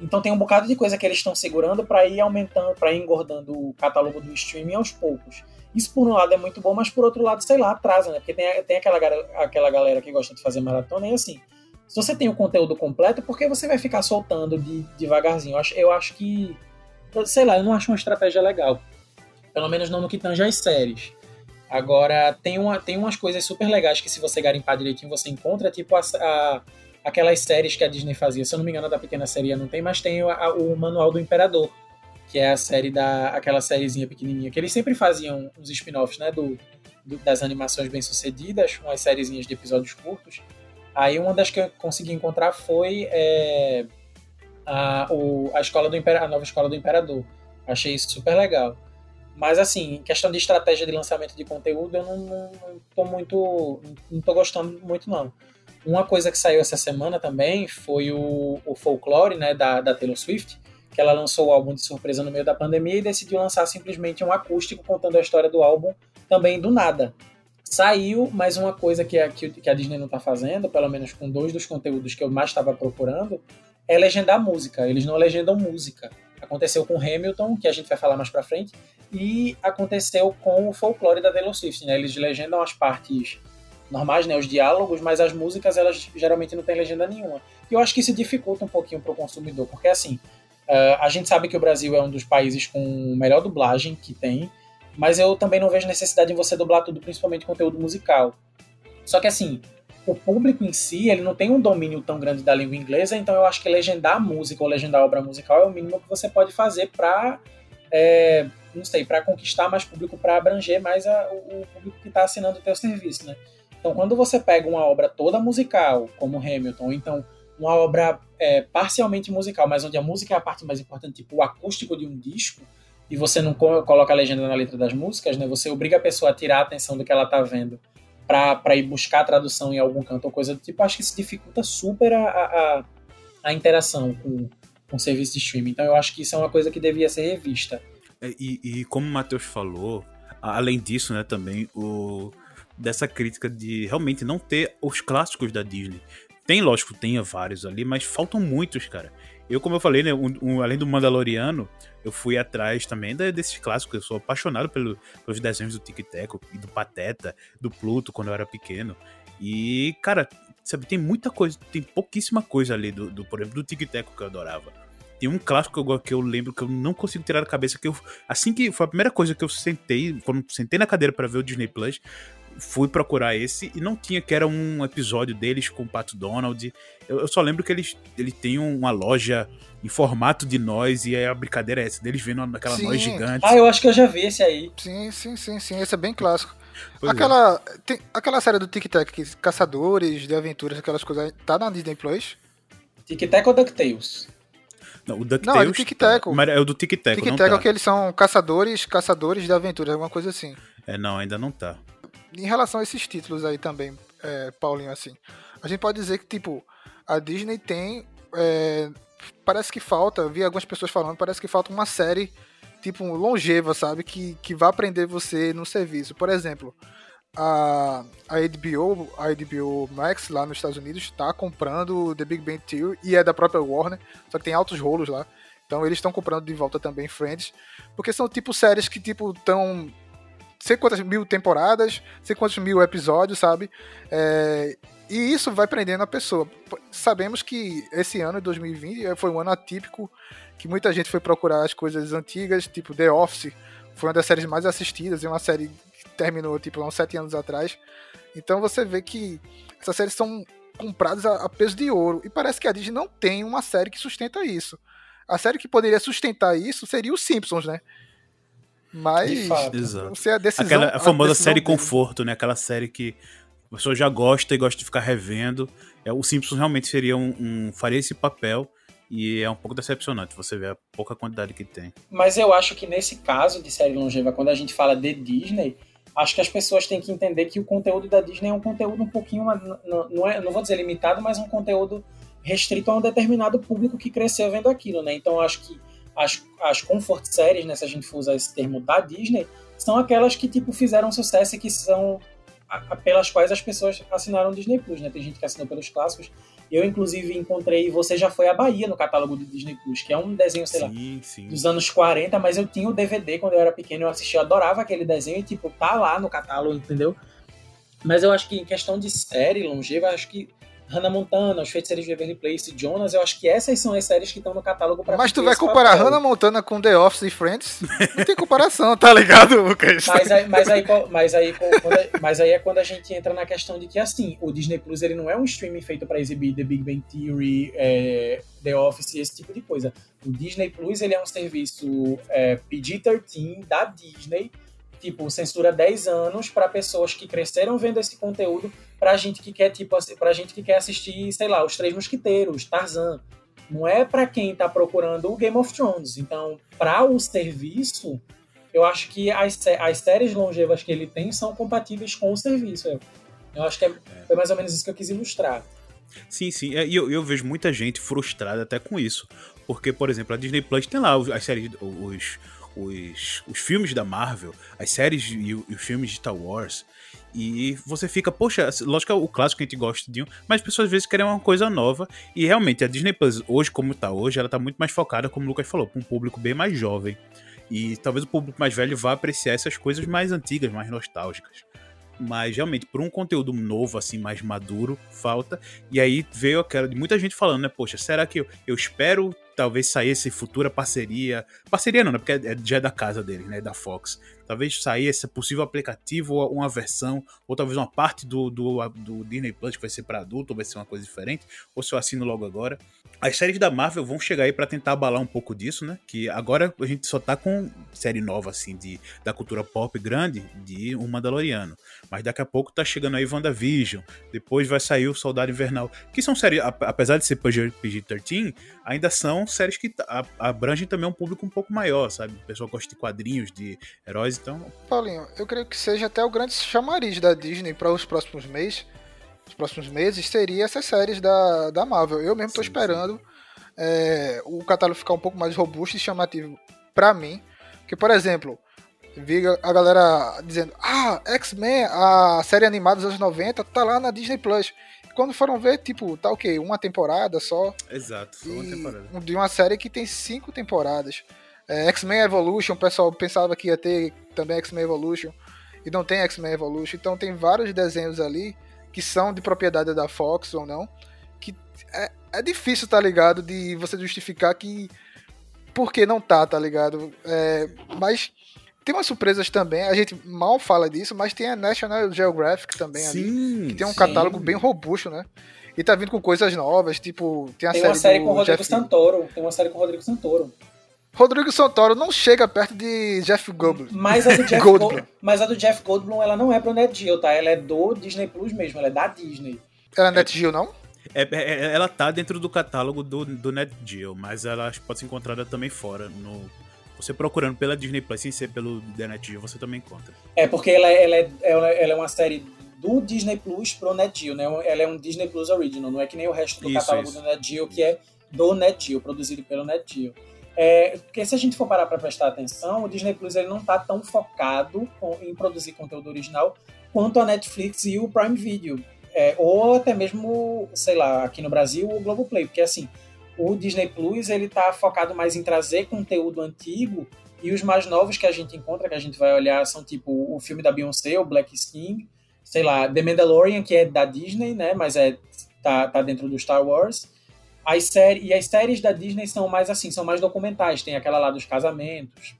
Então tem um bocado de coisa que eles estão segurando para ir aumentando, para ir engordando o catálogo do streaming aos poucos. Isso por um lado é muito bom, mas por outro lado, sei lá, atrasa, né? Porque tem, tem aquela, aquela galera que gosta de fazer maratona e assim. Se você tem o conteúdo completo, por que você vai ficar soltando de, devagarzinho? Eu acho, eu acho que. Sei lá, eu não acho uma estratégia legal. Pelo menos não no que tange as séries. Agora, tem, uma, tem umas coisas super legais que se você garimpar direitinho você encontra, tipo a, a- aquelas séries que a Disney fazia. Se eu não me engano, a da Pequena Seria não tem, mas tem o, a- o Manual do Imperador, que é a série da aquela sériezinha pequenininha, que eles sempre faziam uns spin-offs, né, do, do- das animações bem-sucedidas, umas sériezinhas de episódios curtos. Aí uma das que eu consegui encontrar foi é, a, o- a, escola do Impera- a nova Escola do Imperador. Achei isso super legal. Mas assim, em questão de estratégia de lançamento de conteúdo, eu não, não, não tô muito. não tô gostando muito, não. Uma coisa que saiu essa semana também foi o, o Folklore, né, da, da Taylor Swift, que ela lançou o álbum de surpresa no meio da pandemia e decidiu lançar simplesmente um acústico contando a história do álbum também do nada. Saiu, mas uma coisa que a, que, a Disney não tá fazendo, pelo menos com dois dos conteúdos que eu mais estava procurando, é legendar música. Eles não legendam música. Aconteceu com Hamilton, que a gente vai falar mais pra frente, e aconteceu com o folclore da Swift, né? Eles legendam as partes normais, né? Os diálogos, mas as músicas, elas geralmente não têm legenda nenhuma. E eu acho que isso dificulta um pouquinho pro consumidor, porque assim, eh, a gente sabe que o Brasil é um dos países com melhor dublagem que tem, mas eu também não vejo necessidade em você dublar tudo, principalmente conteúdo musical. Só que assim, o público em si, ele não tem um domínio tão grande da língua inglesa, então eu acho que legendar a música ou legendar a obra musical é o mínimo que você pode fazer para é, não sei, para conquistar mais público, para abranger mais a- o, o público que está assinando o teu serviço, né? Então, quando você pega uma obra toda musical, como Hamilton, ou então uma obra é, parcialmente musical, mas onde a música é a parte mais importante, tipo o acústico de um disco, e você não co- coloca a legenda na letra das músicas, né? Você obriga a pessoa a tirar a atenção do que ela tá vendo para ir buscar a tradução em algum canto ou coisa do tipo. Acho que isso dificulta super a, a, a- interação com, com o serviço de streaming. Então, eu acho que isso é uma coisa que devia ser revista. É, E, e como o Matheus falou, além disso, né, também, o, dessa crítica de realmente não ter os clássicos da Disney. Tem, lógico, tem vários ali, mas faltam muitos, cara. Eu, como eu falei, né, um- um- além do Mandaloriano, eu fui atrás também desses clássicos. Eu sou apaixonado pelo- pelos desenhos do Tic Teco e do Pateta, do Pluto, quando eu era pequeno. E, cara, sabe, tem muita coisa, tem pouquíssima coisa ali, do, do por exemplo, do Tic Teco que eu adorava. Tem um clássico que eu, que eu lembro que eu não consigo tirar da cabeça, que eu, assim que foi a primeira coisa que eu sentei, quando sentei na cadeira para ver o Disney Plus, fui procurar esse e não tinha, que era um episódio deles com o Pato Donald. Eu, eu só lembro que eles, ele tem uma loja em formato de nós e aí a brincadeira é essa, deles vendo aquela Sim. nós gigante. Ah, eu acho que eu já vi esse aí. Sim, sim, sim, sim. Esse é bem clássico. Pois é. aquela, tem, aquela série do Tic Tac, que- Caçadores de Aventuras, aquelas coisas, tá na Disney Plus? Tic Tac ou DuckTales? Não, o Não, é DuckTales. do Tic Teco. Mas é o do Tic Teco, Tic Tac tá. é que eles são caçadores, caçadores de aventuras, alguma coisa assim. É, não, ainda não tá. Em relação a esses títulos aí também, é, Paulinho, assim, a gente pode dizer que, tipo, a Disney tem. é, parece que falta, vi algumas pessoas falando, parece que falta uma série, tipo, longeva, sabe? Que, que vai prender você no serviço. Por exemplo, a, a HBO, a HBO Max lá nos Estados Unidos está comprando The Big Bang Theory e é da própria Warner, só que tem altos rolos lá. Então eles estão comprando de volta também Friends, porque são tipo séries que tipo estão sei quantas mil temporadas, sei quantos mil episódios, sabe? É, e isso vai prendendo a pessoa. Sabemos que esse ano, 2020, eh, foi um ano atípico, que muita gente foi procurar as coisas antigas, tipo The Office, foi uma das séries mais assistidas, é uma série que terminou tipo uns sete anos atrás. Então você vê que essas séries são compradas a, a peso de ouro. E parece que a Disney não tem uma série que sustenta isso. A série que poderia sustentar isso seria os Simpsons, né? Mas De fato. Exato. você a decisão, Aquela a famosa decisão série dele. conforto, né? Aquela série que a pessoa já gosta e gosta de ficar revendo. É, o Simpsons realmente seria um, um- faria esse papel e é um pouco decepcionante você ver a pouca quantidade que tem. Mas eu acho que nesse caso de série longeva, quando a gente fala de Disney, acho que as pessoas têm que entender que o conteúdo da Disney é um conteúdo um pouquinho, não, não, é, não vou dizer limitado, mas um conteúdo restrito a um determinado público que cresceu vendo aquilo, né? Então acho que as, as comfort séries, né, se a gente for usar esse termo da Disney, são aquelas que tipo fizeram sucesso e que são a- a- pelas quais as pessoas assinaram Disney Plus, né? Tem gente que assinou pelos clássicos. Eu, inclusive, encontrei Você Já Foi à Bahia no catálogo do Disney Plus, que é um desenho, sei lá, sim, sim. dos anos 40, mas eu tinha o DVD quando eu era pequeno, eu assistia, eu adorava aquele desenho e, tipo, tá lá no catálogo, entendeu? Mas eu acho que em questão de série longeva, acho que Hannah Montana, Os Feiticeiros de Beverly Place, Jonas, eu acho que essas são as séries que estão no catálogo pra Mas tu vai comparar papel. Hannah Montana com The Office e Friends? Não tem comparação, tá ligado, Lucas? Mas aí, mas, aí, mas, aí, quando- mas aí é quando a gente entra na questão de que, assim, o Disney Plus ele não é um streaming feito para exibir The Big Bang Theory, é, The Office, esse tipo de coisa. O Disney Plus ele é um serviço é, PG-13 da Disney, tipo, censura 10 anos para pessoas que cresceram vendo esse conteúdo, pra gente que quer, tipo, pra gente que quer assistir, sei lá, Os Três Mosquiteiros, Tarzan. Não é para quem tá procurando o Game of Thrones. Então, para o serviço, eu acho que as, as séries longevas que ele tem são compatíveis com o serviço. Eu, eu acho que é, foi mais ou menos isso que eu quis ilustrar. Sim, sim. É, E eu, eu vejo muita gente frustrada até com isso. Porque, por exemplo, a Disney Plus tem lá as séries, os, os, os filmes da Marvel, as séries e, os filmes de Star Wars. E você fica, poxa, lógico que é o clássico que a gente gosta de um, mas as pessoas às vezes querem uma coisa nova. E realmente, a Disney Plus, hoje, como tá hoje, ela tá muito mais focada, como o Lucas falou, pra um público bem mais jovem. E talvez o público mais velho vá apreciar essas coisas mais antigas, mais nostálgicas. Mas realmente, por um conteúdo novo, assim, mais maduro, falta. E aí veio aquela de muita gente falando, né? Poxa, será que eu, eu espero talvez sair essa futura parceria? Parceria não, né? Porque é, já é da casa deles, né? Da Fox. Talvez sair esse possível aplicativo ou uma versão, ou talvez uma parte do, do, do Disney Plus que vai ser para adulto, ou vai ser uma coisa diferente, ou se eu assino logo agora. As séries da Marvel vão chegar aí para tentar abalar um pouco disso, né? Que agora a gente só tá com série nova, assim, de, da cultura pop grande, de um Mandaloriano. Mas daqui a pouco tá chegando aí WandaVision, depois vai sair o Soldado Invernal, que são séries, ap- apesar de ser PG-13, ainda são séries que a- abrangem também um público um pouco maior, sabe? O pessoal gosta de quadrinhos, de heróis, então Paulinho, eu creio que seja até o grande chamariz da Disney para os próximos meses. Os próximos meses seria essas séries da, da Marvel. Eu mesmo Sim, esperando é, o catálogo ficar um pouco mais robusto e chamativo pra mim. Porque, por exemplo, vi a galera dizendo: Ah, X-Men, a série animada dos anos 90, tá lá na Disney Plus. E quando foram ver, tipo, tá o quê? Uma temporada só. Exato, foi uma temporada. de uma série que tem cinco temporadas. É, X-Men Evolution, o pessoal pensava que ia ter também X-Men Evolution, e não tem X-Men Evolution. Então tem vários desenhos ali que são de propriedade da Fox ou não, que é, é difícil, tá ligado, de você justificar que por que não tá, tá ligado? É, mas tem umas surpresas também, a gente mal fala disso, mas tem a National Geographic também ali, Sim, que tem um sim. catálogo bem robusto, né? E tá vindo com coisas novas, tipo, tem a Tem série, uma série do com o Rodrigo Jeff... Santoro. Tem uma série com o Rodrigo Santoro. Rodrigo Santoro não chega perto de Jeff Goldblum. Mas a do Jeff Goldblum. Mas a do Jeff Goldblum, ela não é pro Net Geo, tá? Ela é do Disney Plus mesmo, ela é da Disney. Era Net Geo, não? É, é- é- ela tá dentro do catálogo do, do Net Geo, mas ela pode ser encontrada também fora, no Você procurando pela Disney Plus sem ser pelo The Net Geo, você também encontra. É porque ela, ela, é, ela, ela é uma série do Disney Plus pro Net Geo, né? Ela é um Disney Plus Original, não é que nem o resto do Isso, catálogo isso. do Net Geo, que é do Net Geo, produzido pelo Net Geo. É, porque se a gente for parar para prestar atenção, o Disney Plus ele não tá tão focado com- em produzir conteúdo original quanto a Netflix e o Prime Video. É, ou até mesmo, sei lá, aqui no Brasil, o Globoplay. Porque assim, o Disney Plus ele tá focado mais em trazer conteúdo antigo e os mais novos que a gente encontra, que a gente vai olhar, são tipo o filme da Beyoncé, o Black King, sei lá, The Mandalorian, que é da Disney, né? Mas é tá, tá dentro do Star Wars. As séries, e as séries da Disney são mais assim, são mais documentais. Tem aquela lá dos casamentos,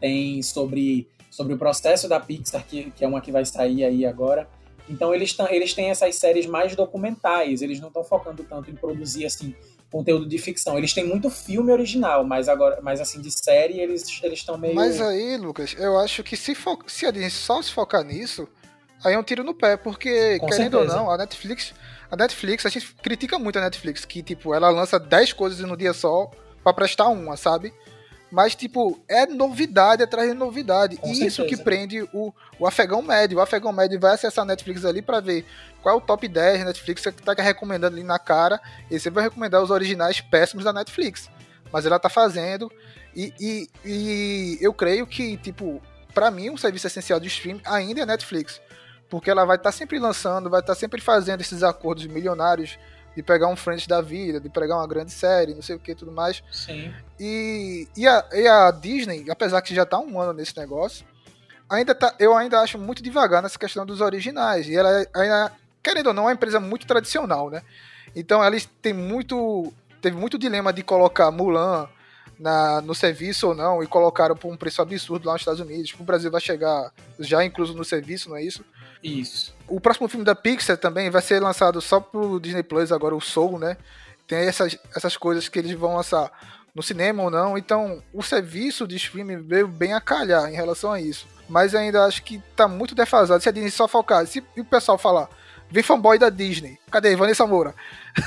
tem sobre, sobre o processo da Pixar, que, que é uma que vai sair aí agora. Então eles, tão, eles têm essas séries mais documentais, eles não estão focando tanto em produzir assim conteúdo de ficção. Eles têm muito filme original, mas agora, mas assim de série eles eles estão meio Mas aí, Lucas, eu acho que se, fo- se a Disney só se focar nisso, aí é um tiro no pé, porque, Com querendo certeza. ou não, a Netflix. A Netflix, a gente critica muito a Netflix, que, tipo, ela lança 10 coisas no dia só pra prestar uma, sabe? Mas, tipo, é novidade atrás de novidade. Com e isso que prende o, o afegão médio. O afegão médio vai acessar a Netflix ali pra ver qual é o top 10 da Netflix que tá recomendando ali na cara. E você vai recomendar os originais péssimos da Netflix. Mas ela tá fazendo. E, e, e eu creio que, tipo, pra mim, o serviço essencial de streaming ainda é a Netflix. Porque ela vai estar sempre lançando, vai estar sempre fazendo esses acordos milionários de pegar um Friends da vida, de pegar uma grande série, não sei o que tudo mais. Sim. E, e, a, e a Disney, apesar que já tá um ano nesse negócio, ainda tá, eu ainda acho muito devagar nessa questão dos originais. E ela ainda, querendo ou não, é uma empresa muito tradicional, né? Então eles têm muito. Teve muito dilema de colocar Mulan na, no serviço ou não, e colocaram por um preço absurdo lá nos Estados Unidos. O Brasil vai chegar já incluso no serviço, não é isso? Isso. O próximo filme da Pixar também vai ser lançado só pro Disney Plus, agora o Soul, né? Tem essas, essas coisas que eles vão lançar no cinema ou não. Então, o serviço de streaming veio bem a calhar em relação a isso. Mas ainda acho que tá muito defasado. Se a Disney só focar, se o pessoal falar, vem fanboy da Disney. Cadê? Vanessa Moura.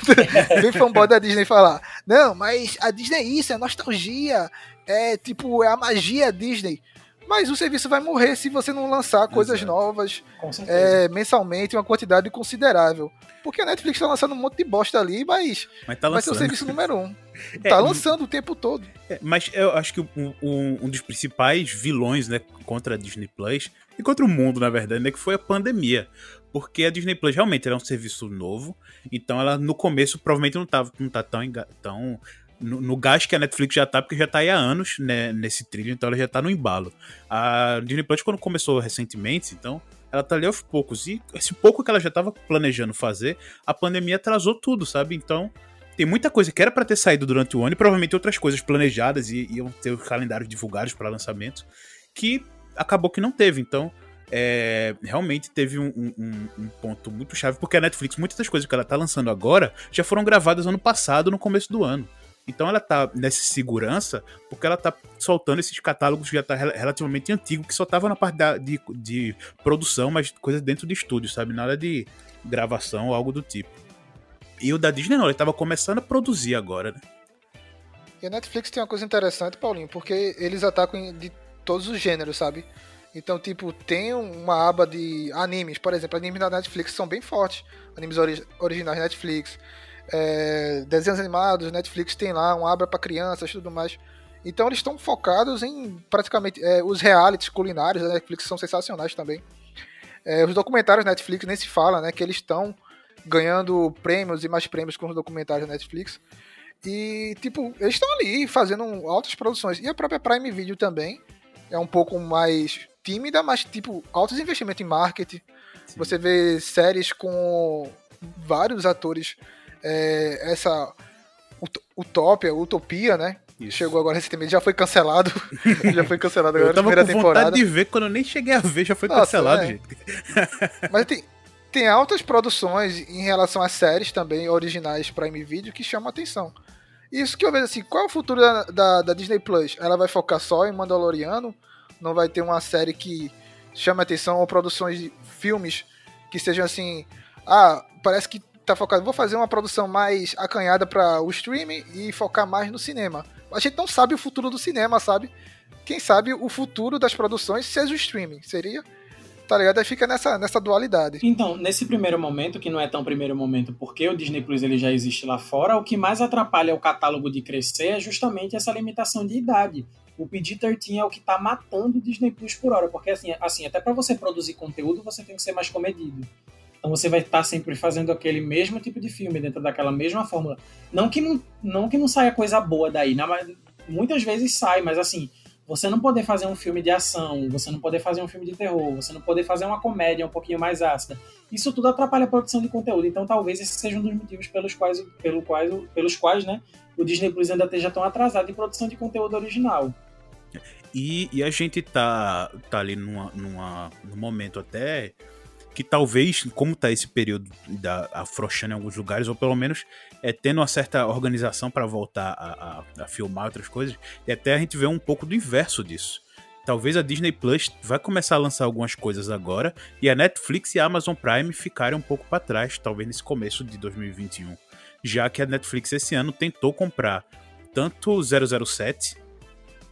vem fanboy da Disney falar. Não, mas a Disney é isso, é nostalgia. É tipo, é a magia Disney. Mas o serviço vai morrer se você não lançar coisas Exato. novas, é, mensalmente uma quantidade considerável. Porque a Netflix tá lançando um monte de bosta ali, mas Mas tá vai ser o serviço número um. É, Tá lançando o tempo todo. É, mas eu acho que um, um- um dos principais vilões, né, contra a Disney Plus e contra o mundo, na verdade, né, que foi a pandemia. Porque a Disney Plus realmente era um serviço novo, então ela no começo provavelmente não, tava, não tá tão, tão no, no gás que a Netflix já tá, porque já tá aí há anos né, nesse trilho, então ela já tá no embalo. A Disney Plus, quando começou recentemente, então ela tá ali aos poucos. E esse pouco que ela já tava planejando fazer, a pandemia atrasou tudo, sabe? Então tem muita coisa que era pra ter saído durante o ano e provavelmente outras coisas planejadas e iam ter os calendários divulgados para lançamento que acabou que não teve. Então, é, realmente teve um- um- um ponto muito chave, porque a Netflix, muitas das coisas que ela tá lançando agora já foram gravadas ano passado, no começo do ano. Então ela tá nessa segurança porque ela tá soltando esses catálogos que já tá rel- relativamente antigo, que só tava na parte da- de, de produção, mas coisa dentro de estúdio, sabe? Nada de gravação ou algo do tipo. E o da Disney não, ele tava começando a produzir agora, né? E a Netflix tem uma coisa interessante, Paulinho, porque eles atacam de todos os gêneros, sabe? Então, tipo, tem uma aba de animes, por exemplo, animes da Netflix são bem fortes. Animes ori- originais da Netflix. É, desenhos animados, Netflix tem lá uma aba pra crianças e tudo mais. Então eles estão focados em praticamente é, os realities culinários da Netflix são sensacionais também. É, os documentários da Netflix nem se fala, né? Que eles estão ganhando prêmios e mais prêmios com os documentários da Netflix. E, tipo, eles estão ali fazendo altas produções. E a própria Prime Video também é um pouco mais tímida, mas, tipo, altos investimentos em marketing. Você vê séries com vários atores. É, essa Ut- Utopia, Utopia, né? Isso. Chegou agora recentemente, já foi cancelado. já foi cancelado agora Eu tava primeira com temporada. vontade de ver, quando eu nem cheguei a ver, já foi Nossa, cancelado, é. gente. Mas tem, tem altas produções em relação às séries também, originais Prime Video, que chamam a atenção. Isso que eu vejo assim, qual é o futuro da, da, da Disney Plus? Ela vai focar só em Mandaloriano? Não vai ter uma série que chame a atenção ou produções de filmes que sejam assim, ah, parece que tá focado, vou fazer uma produção mais acanhada para o streaming e focar mais no cinema. A gente não sabe o futuro do cinema, sabe? quem sabe o futuro das produções seja o streaming. Seria? Tá ligado? Aí fica nessa, nessa dualidade. Então, nesse primeiro momento, que não é tão primeiro momento porque o Disney Plus ele já existe lá fora, o que mais atrapalha o catálogo de crescer é justamente essa limitação de idade. O PG-13 é o que tá matando o Disney Plus por hora, porque assim, assim até para você produzir conteúdo, você tem que ser mais comedido. Então você vai estar sempre fazendo aquele mesmo tipo de filme dentro daquela mesma fórmula. Não que não, não que não saia coisa boa daí, na, muitas vezes sai, mas assim, você não poder fazer um filme de ação, você não poder fazer um filme de terror, você não poder fazer uma comédia um pouquinho mais ácida. Isso tudo atrapalha a produção de conteúdo. Então talvez esse seja um dos motivos pelos quais, pelo quais, pelos quais né, o Disney Plus ainda esteja tão atrasado em produção de conteúdo original. E, e a gente tá, tá ali numa, numa, num momento até que talvez, como tá esse período da afrouxando em alguns lugares, ou pelo menos é, tendo uma certa organização para voltar a, a, a, filmar outras coisas, e até a gente vê um pouco do inverso disso. Talvez a Disney Plus vai começar a lançar algumas coisas agora, e a Netflix e a Amazon Prime ficarem um pouco para trás, talvez nesse começo de 2021. Já que a Netflix esse ano tentou comprar tanto 007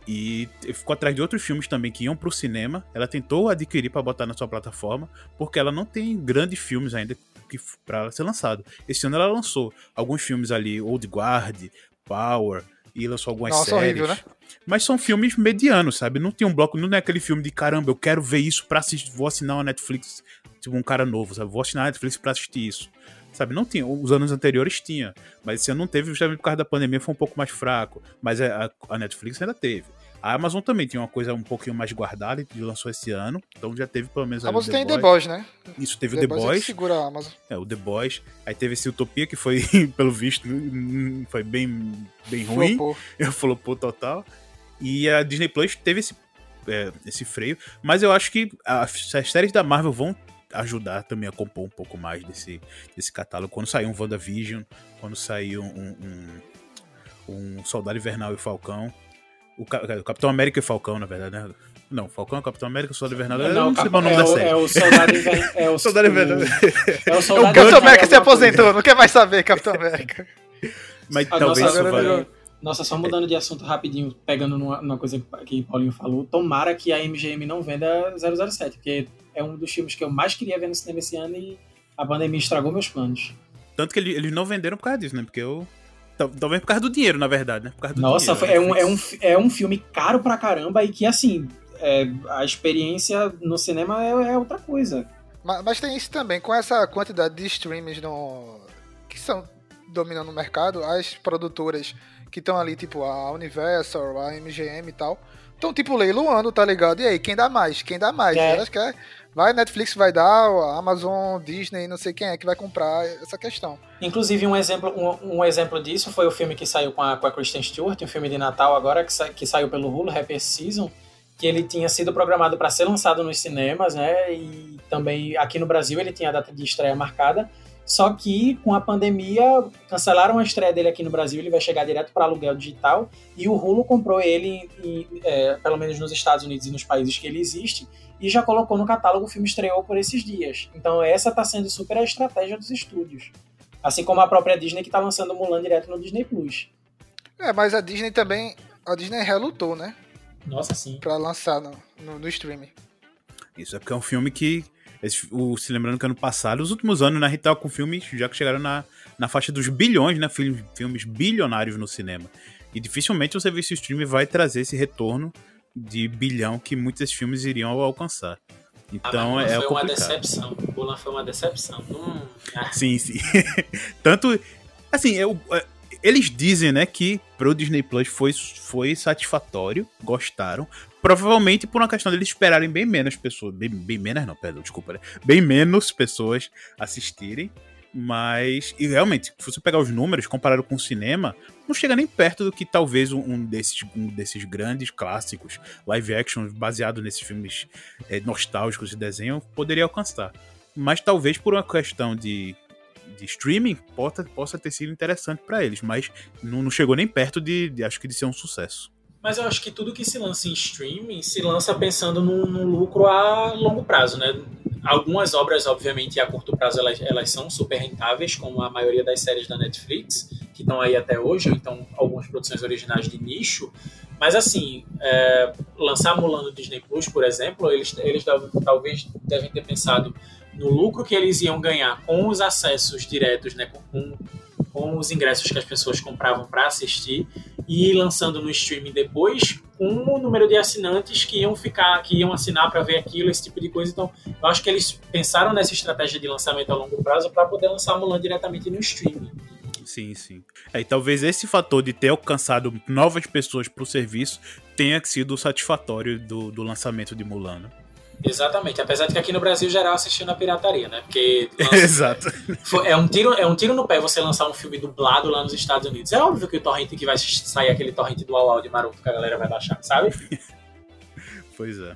e ficou atrás de outros filmes também que iam pro cinema. Ela tentou adquirir para botar na sua plataforma, porque ela não tem grandes filmes ainda que para ser lançado. Esse ano ela lançou alguns filmes ali, Old Guard, Power, e lançou algumas Nossa, séries. horrível, né? Mas são filmes medianos, sabe? Não tem um bloco, não é aquele filme de caramba, eu quero ver isso pra assistir, vou assinar uma Netflix, tipo um cara novo, sabe? Vou assinar a Netflix pra assistir isso. Sabe, não tinha. Os anos anteriores tinha. Mas esse ano não teve, justamente por causa da pandemia, foi um pouco mais fraco. Mas a, a Netflix ainda teve. A Amazon também tinha uma coisa um pouquinho mais guardada e lançou esse ano. Então já teve pelo menos A o tem The Boys, né? Isso teve o The é que Boys. segura a Amazon. É, o The Boys. Aí teve esse Utopia, que foi, pelo visto, hum, foi bem, bem ruim. Flopou. Eu flopou total. E a Disney Plus teve esse, é, esse freio. Mas eu acho que as, as séries da Marvel vão ajudar também a compor um pouco mais desse, desse catálogo. Quando sair um WandaVision, quando sair um, um, um Soldado Invernal e Falcão. O, Ca- o Capitão América e Falcão, na verdade, né? Não, Falcão é o Capitão América, o Soldado Invernal. eu não sei Cap- o nome é, da o, série. é o Soldado Invernal. É o, Soldado Invernal. o- É o O Soldado Capitão América se aposentou, não quer mais saber, Capitão América. Mas Ah, talvez nossa, isso vai... Nossa, só mudando de assunto rapidinho, pegando numa, numa coisa que, que Paulinho falou, tomara que a MGM não venda 007, porque é um dos filmes que eu mais queria ver no cinema esse ano e a pandemia estragou meus planos. Tanto que ele- eles não venderam por causa disso, né? Porque eu. Tal- Talvez por causa do dinheiro, na verdade, né? Por causa do Nossa, dinheiro. foi- é um, é, um, é um filme caro pra caramba e que, assim, é, a experiência no cinema é, é outra coisa. Mas, mas tem isso também, com essa quantidade de streams no, que são dominando o mercado, as produtoras que estão ali, tipo a Universal, a MGM e tal, estão tipo leiloando, tá ligado? E aí, quem dá mais? Quem dá mais? É. Elas querem. Vai, Netflix vai dar, Amazon, Disney, não sei quem é que vai comprar essa questão. Inclusive, um exemplo, um, um exemplo disso foi o filme que saiu com a, com a Kristen Stewart, um filme de Natal agora, que, sa- que saiu pelo Hulu, Happy Season, que ele tinha sido programado para ser lançado nos cinemas, né? E também aqui no Brasil ele tinha a data de estreia marcada. Só que com a pandemia cancelaram a estreia dele aqui no Brasil, ele vai chegar direto para aluguel digital e o Hulu comprou ele, em- é, pelo menos nos Estados Unidos e nos países que ele existe, e já colocou no catálogo o filme estreou por esses dias. Então essa está sendo super a estratégia dos estúdios. Assim como a própria Disney que tá lançando Mulan direto no Disney Plus. É, mas a Disney também. A Disney relutou, né? Nossa, sim. Pra lançar no, no, no streaming. Isso é porque é um filme que. Esse- o, se lembrando que ano passado, os últimos anos, na Rita com filmes já que chegaram na, na faixa dos bilhões, né? Filmes, filmes bilionários no cinema. E dificilmente o serviço streaming vai trazer esse retorno de bilhão que muitos desses filmes iriam alcançar. Então é, Ah, foi uma complicado. decepção. Mulan foi uma decepção. Hum. Sim, sim. Tanto. Assim, eu, é, eles dizem, né, que pro Disney Plus foi, foi satisfatório, gostaram. Provavelmente por uma questão deles esperarem bem menos pessoas. Bem, bem menos, não, perdão, desculpa. Né? Bem menos pessoas assistirem. Mas. E realmente, se você pegar os números comparado com o cinema, não chega nem perto do que talvez um, um desses, um desses grandes clássicos, live action, baseado nesses filmes é, nostálgicos de desenho, poderia alcançar. Mas talvez por uma questão de, de streaming possa, possa ter sido interessante pra eles, mas não, não chegou nem perto de, de, acho que de ser um sucesso. Mas eu acho que tudo que se lança em streaming se lança pensando num, lucro a longo prazo, né? Algumas obras, obviamente, a curto prazo elas, elas são super rentáveis, como a maioria das séries da Netflix, que estão aí até hoje, ou então algumas produções originais de nicho, Mas assim, é, lançar Mulan no Disney Plus, por exemplo, eles, eles tal- talvez devem ter pensado no lucro que eles iam ganhar com os acessos diretos, né, com, com, os ingressos que as pessoas compravam para assistir e lançando no streaming depois com o número de assinantes que iam ficar, que iam assinar para ver aquilo, esse tipo de coisa. Então, eu acho que eles pensaram nessa estratégia de lançamento a longo prazo para poder lançar Mulan diretamente no streaming. Sim, sim. É, e talvez esse fator de ter alcançado novas pessoas pro serviço tenha sido satisfatório do, do lançamento de Mulan. né? Exatamente, apesar de que aqui no Brasil geral assistiu na pirataria, né? Porque lança- Exato. Foi- É um, tiro, é um tiro no pé você lançar um filme dublado lá nos Estados Unidos. É óbvio que o torrent que vai sair aquele torrent do Uau de maroto que a galera vai baixar, sabe? Pois é.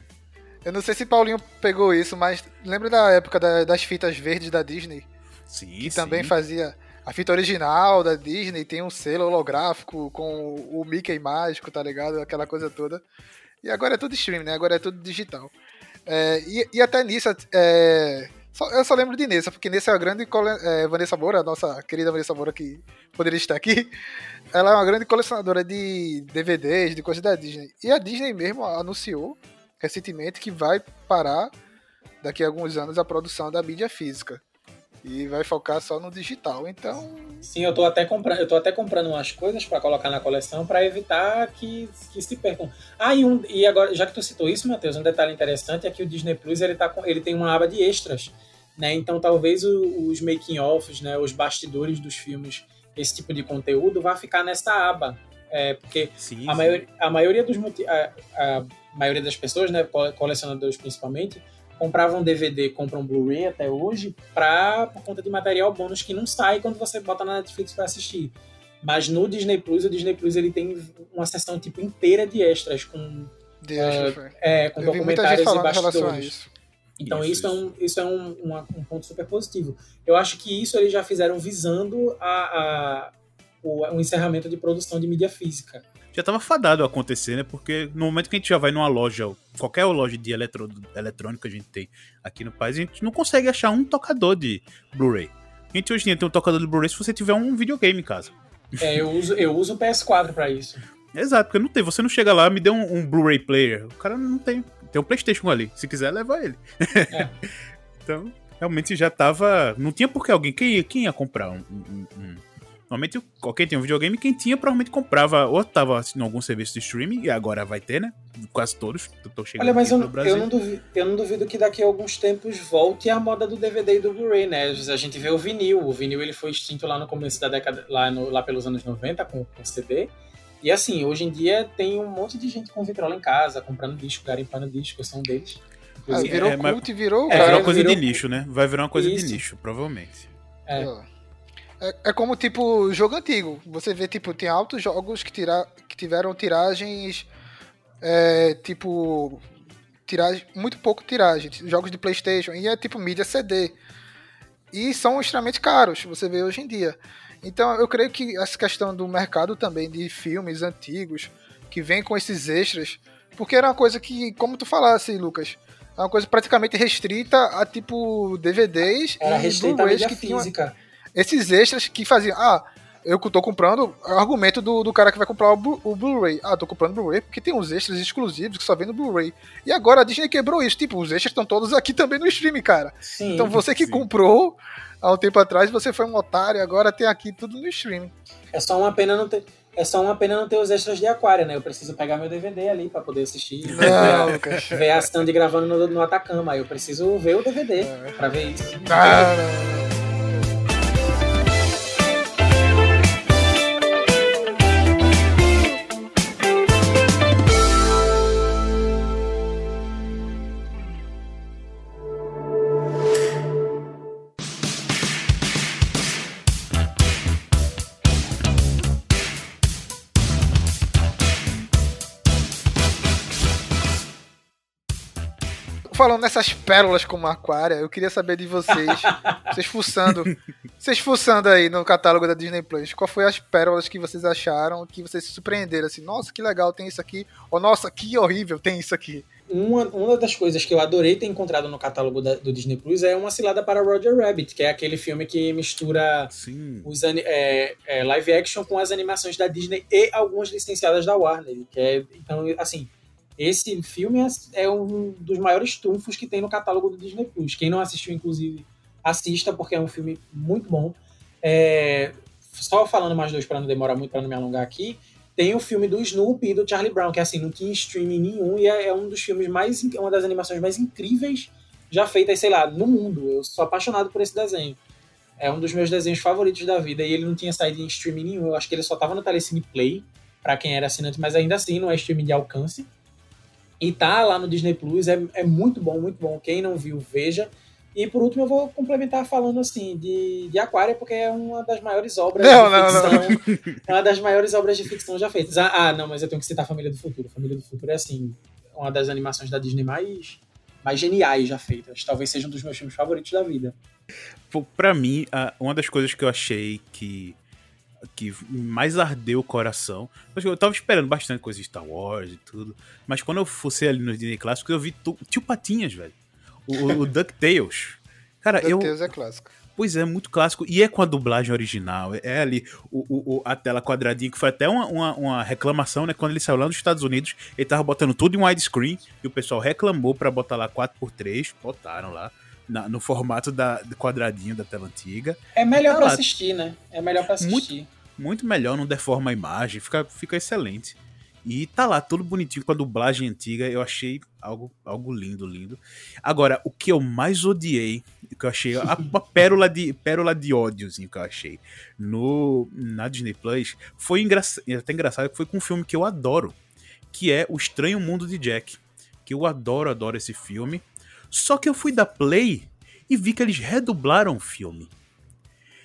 Eu não sei se Paulinho pegou isso, mas lembra da época da- das fitas verdes da Disney? Sim, Que sim. também fazia a fita original da Disney, tem um selo holográfico com o Mickey mágico, tá ligado? Aquela coisa toda. E agora é tudo streaming, né? Agora é tudo digital. É, e, e até nisso, é, só- eu só lembro de Nessa, porque Nessa é a grande é, Vanessa Moura, a nossa querida Vanessa Moura que poderia estar aqui. Ela é uma grande colecionadora de DVDs, de coisas da Disney. E a Disney mesmo anunciou recentemente que vai parar daqui a alguns anos a produção da mídia física. E vai focar só no digital. Então, Sim, eu tô até comprando, eu tô até comprando umas coisas pra colocar na coleção pra evitar que, que se percam. Ah, e, um, e agora, já que tu citou isso, Matheus, um detalhe interessante é que o Disney Plus ele, tá com, ele tem uma aba de extras. Né? Então talvez o- os making-offs, né, os bastidores dos filmes, esse tipo de conteúdo, vá ficar nessa aba. É, porque Sim, a, sim. maior, a maioria dos a, a maioria das pessoas, né, cole- colecionadores principalmente, compravam DVD, compram Blu-ray até hoje pra, por conta de material bônus que não sai quando você bota na Netflix para assistir. Mas no Disney Plus, o Disney Plus ele tem uma seção tipo inteira de extras com, de extra, foi. é, com Eu documentários e bastidores. isso. Então Isso, isso, é, um, isso é um, uma- um ponto super positivo. Eu acho que isso eles já fizeram visando a, a- o, o encerramento de produção de mídia física. Já tava fadado a acontecer, né? Porque no momento que a gente já vai numa loja, qualquer loja de eletro, eletrônica a gente tem aqui no país, a gente não consegue achar um tocador de Blu-ray. A gente hoje em dia tem um tocador de Blu-ray se você tiver um videogame em casa. É, eu uso eu uso o PS4 para isso. Exato, porque não tem. Você não chega lá, me dê um, um Blu-ray player. O cara não tem. Tem um PlayStation ali. Se quiser, leva ele. É. então, realmente já tava. Não tinha por que alguém. Quem, ia- quem ia comprar um. um- um- Normalmente, qualquer tem um videogame, quem tinha provavelmente comprava ou tava assistindo algum serviço de streaming, e agora vai ter, né? Quase todos. Tô chegando Olha, mas aqui eu, no não- Brasil. eu, não duvido, eu não duvido que daqui a alguns tempos volte a moda do DVD e do Blu-ray, né? A gente vê o vinil. O vinil ele foi extinto lá no começo da década, lá, no- lá pelos anos 90 com, com CD. E assim, hoje em dia tem um monte de gente com vitrola em casa, comprando disco, garimpando disco, eu sou um deles. Ah, virou é, mas- cult e virou. É, uma coisa virou- de nicho, né? Vai virar uma coisa Isso. de nicho, provavelmente. É. É, é como, tipo, jogo antigo. Você vê, tipo, tem altos jogos que, tira, que tiveram tiragens. é, tipo. Tiragem, muito pouco tiragem. Jogos de PlayStation. E é tipo mídia CD. E são extremamente caros, você vê hoje em dia. Então eu creio que essa questão do mercado também de filmes antigos que vem com esses extras, porque era uma coisa que, como tu falasse, Lucas, é uma coisa praticamente restrita a tipo DVDs Era e restrita Blu-rays que física. Esses extras que faziam, ah, eu tô comprando, é o argumento do, do cara que vai comprar o, Blu- o Blu-ray. Ah, tô comprando Blu-ray porque tem uns extras exclusivos que só vem no Blu-ray. E agora a Disney quebrou isso, tipo, os extras estão todos aqui também no streaming, cara. Sim. Então você que sim. comprou há um tempo atrás, você foi um otário, agora tem aqui tudo no streaming. É só uma pena não ter. É só uma pena não ter os extras de aquário, né? Eu preciso pegar meu DVD ali pra poder assistir. Não, Lucas. ver a Sandy gravando no, no Atacama. Eu preciso ver o DVD É. pra ver isso. Não, não. Falando nessas pérolas como aquária, eu queria saber de vocês, vocês fuçando, vocês fuçando aí no catálogo da Disney Plus, qual foi as pérolas que vocês acharam, que vocês se surpreenderam assim, nossa, que legal, tem isso aqui, ou nossa, que horrível, tem isso aqui. Uma, uma das coisas que eu adorei ter encontrado no catálogo da- do Disney Plus é uma cilada para Roger Rabbit, que é aquele filme que mistura Sim. os é, é, live action com as animações da Disney e algumas licenciadas da Warner. Que é, então, assim, esse filme é, é um dos maiores trunfos que tem no catálogo do Disney Plus. Quem não assistiu, inclusive, assista, porque é um filme muito bom. É, só falando mais dois para não demorar muito, para não me alongar aqui. Tem o filme do Snoopy e do Charlie Brown, que assim, não tinha streaming nenhum e é, é um dos filmes mais. uma das animações mais incríveis já feitas, sei lá, no mundo. Eu sou apaixonado por esse desenho. É um dos meus desenhos favoritos da vida e ele não tinha saído em streaming nenhum. Eu acho que ele só tava no Telecine Play, pra quem era assinante, mas ainda assim não é streaming de alcance. E tá lá no Disney Plus, é, é muito bom, muito bom. Quem não viu, veja. E por último, eu vou complementar falando assim de, de Aquária, porque é uma das maiores obras Não, de não, não. ficção. É uma das maiores obras de ficção já feitas. Ah, ah, não, mas eu tenho que citar Família do Futuro. Família do Futuro é assim, uma das animações da Disney mais, mais geniais já feitas. Talvez seja um dos meus filmes favoritos da vida. Pô, Pra mim, uma das coisas que eu achei que que mais ardeu o coração. Eu tava esperando bastante coisa de Star Wars e tudo. Mas quando eu fosse ali no Disney Clássico, eu vi Tio Patinhas, velho. O, o, o DuckTales. Cara, eu. DuckTales é clássico. Pois é, muito clássico. E é com a dublagem original. É ali o, o- a tela quadradinha, que foi até uma, uma, uma reclamação, né? Quando ele saiu lá nos Estados Unidos, ele tava botando tudo em widescreen. E o pessoal reclamou pra botar lá 4x3. Botaram lá. Na- no formato da, do quadradinho da tela antiga. É melhor Tá pra lá. assistir, né? É melhor pra assistir. Muito melhor, não deforma a imagem, fica, fica excelente. E tá lá, tudo bonitinho com a dublagem antiga, eu achei algo, algo lindo, lindo. Agora, o que eu mais odiei, o que eu achei, a- uma pérola de, pérola de ódiozinho que eu achei no, na Disney Plus, foi engraçado, até engraçado que foi com um filme que eu adoro, que é O Estranho Mundo de Jack. Que eu adoro, adoro esse filme. Só que eu fui da Play e vi que eles redublaram o filme.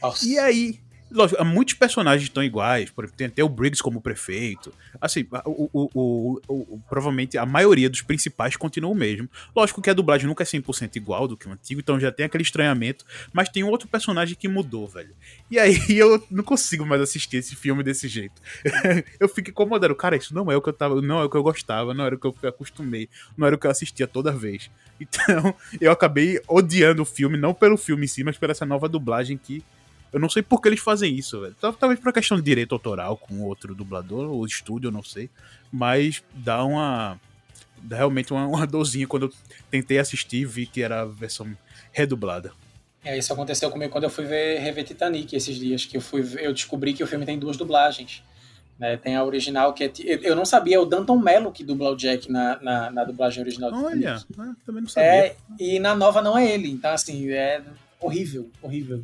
Nossa. E aí, lógico, muitos personagens estão iguais, por exemplo, tem até o Briggs como prefeito. Assim, o, o- o- o- provavelmente a maioria dos principais continua o mesmo. Lógico que a dublagem nunca é 100% igual do que o antigo, então já tem aquele estranhamento, mas tem um outro personagem que mudou, velho. E aí eu não consigo mais assistir esse filme desse jeito. eu fico incomodado, cara, isso não é o que eu tava, não é o que eu gostava, não era o que eu acostumei, não era o que eu assistia toda vez. Então, eu acabei odiando o filme, não pelo filme em si, mas pela essa nova dublagem que eu não sei por que eles fazem isso, velho. Tal- Talvez por questão de direito autoral com outro dublador ou estúdio, eu não sei. Mas dá uma. Dá realmente uma, uma dorzinha quando eu tentei assistir e vi que era a versão redublada. É, isso aconteceu comigo quando eu fui ver rever Titanic esses dias, que eu fui eu descobri que o filme tem duas dublagens. né? Tem a original que é. eu- não sabia, é o Danton Mello que dubla o Jack na, na, na dublagem original do Olha, Titanic. ah, também não sabia. É, e na nova não é ele. Então, assim, é horrível, horrível.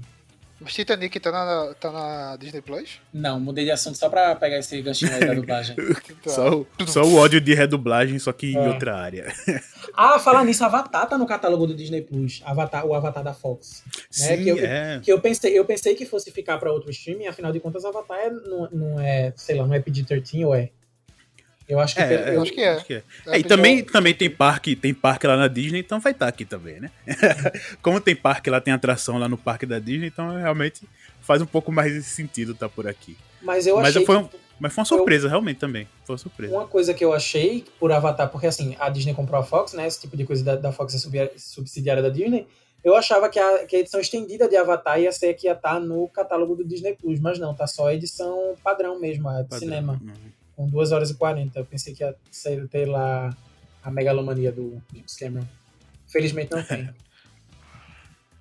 Mas Titanic tá na, tá na Disney Plus? Não, mudei de assunto só pra pegar esse ganchinho aí da dublagem. Só, o- só o ódio de redublagem, só que em É. outra área. ah, falar nisso, Avatar tá no catálogo do Disney Plus. Avatar, o Avatar da Fox. Né, Sim, que eu- é. Que eu pensei, eu pensei que fosse ficar pra outro streaming, afinal de contas, Avatar é- não, não é, sei lá, não é PG-13 ou é? Eu acho que. É, é, eu- acho que é. Acho que é. É, É, e também, eu- também tem parque, tem parque lá na Disney, então vai estar aqui também, né? Como tem parque lá, tem atração lá no parque da Disney, então realmente faz um pouco mais de sentido estar por aqui. mas eu Mas achei. foi um- que- Mas foi uma surpresa, realmente também. Foi uma surpresa. Uma coisa que eu achei por Avatar, porque assim, a Disney comprou a Fox, né? Esse tipo de coisa da, da Fox é subsidiária da Disney. Eu achava que a, que a edição estendida de Avatar ia ser que ia estar no catálogo do Disney Plus, mas não, tá só a edição padrão mesmo, a de Padrão. cinema, Uhum. Com 2 horas e 40. Eu pensei que ia ser, ter lá a megalomania do James Cameron. Felizmente não tem.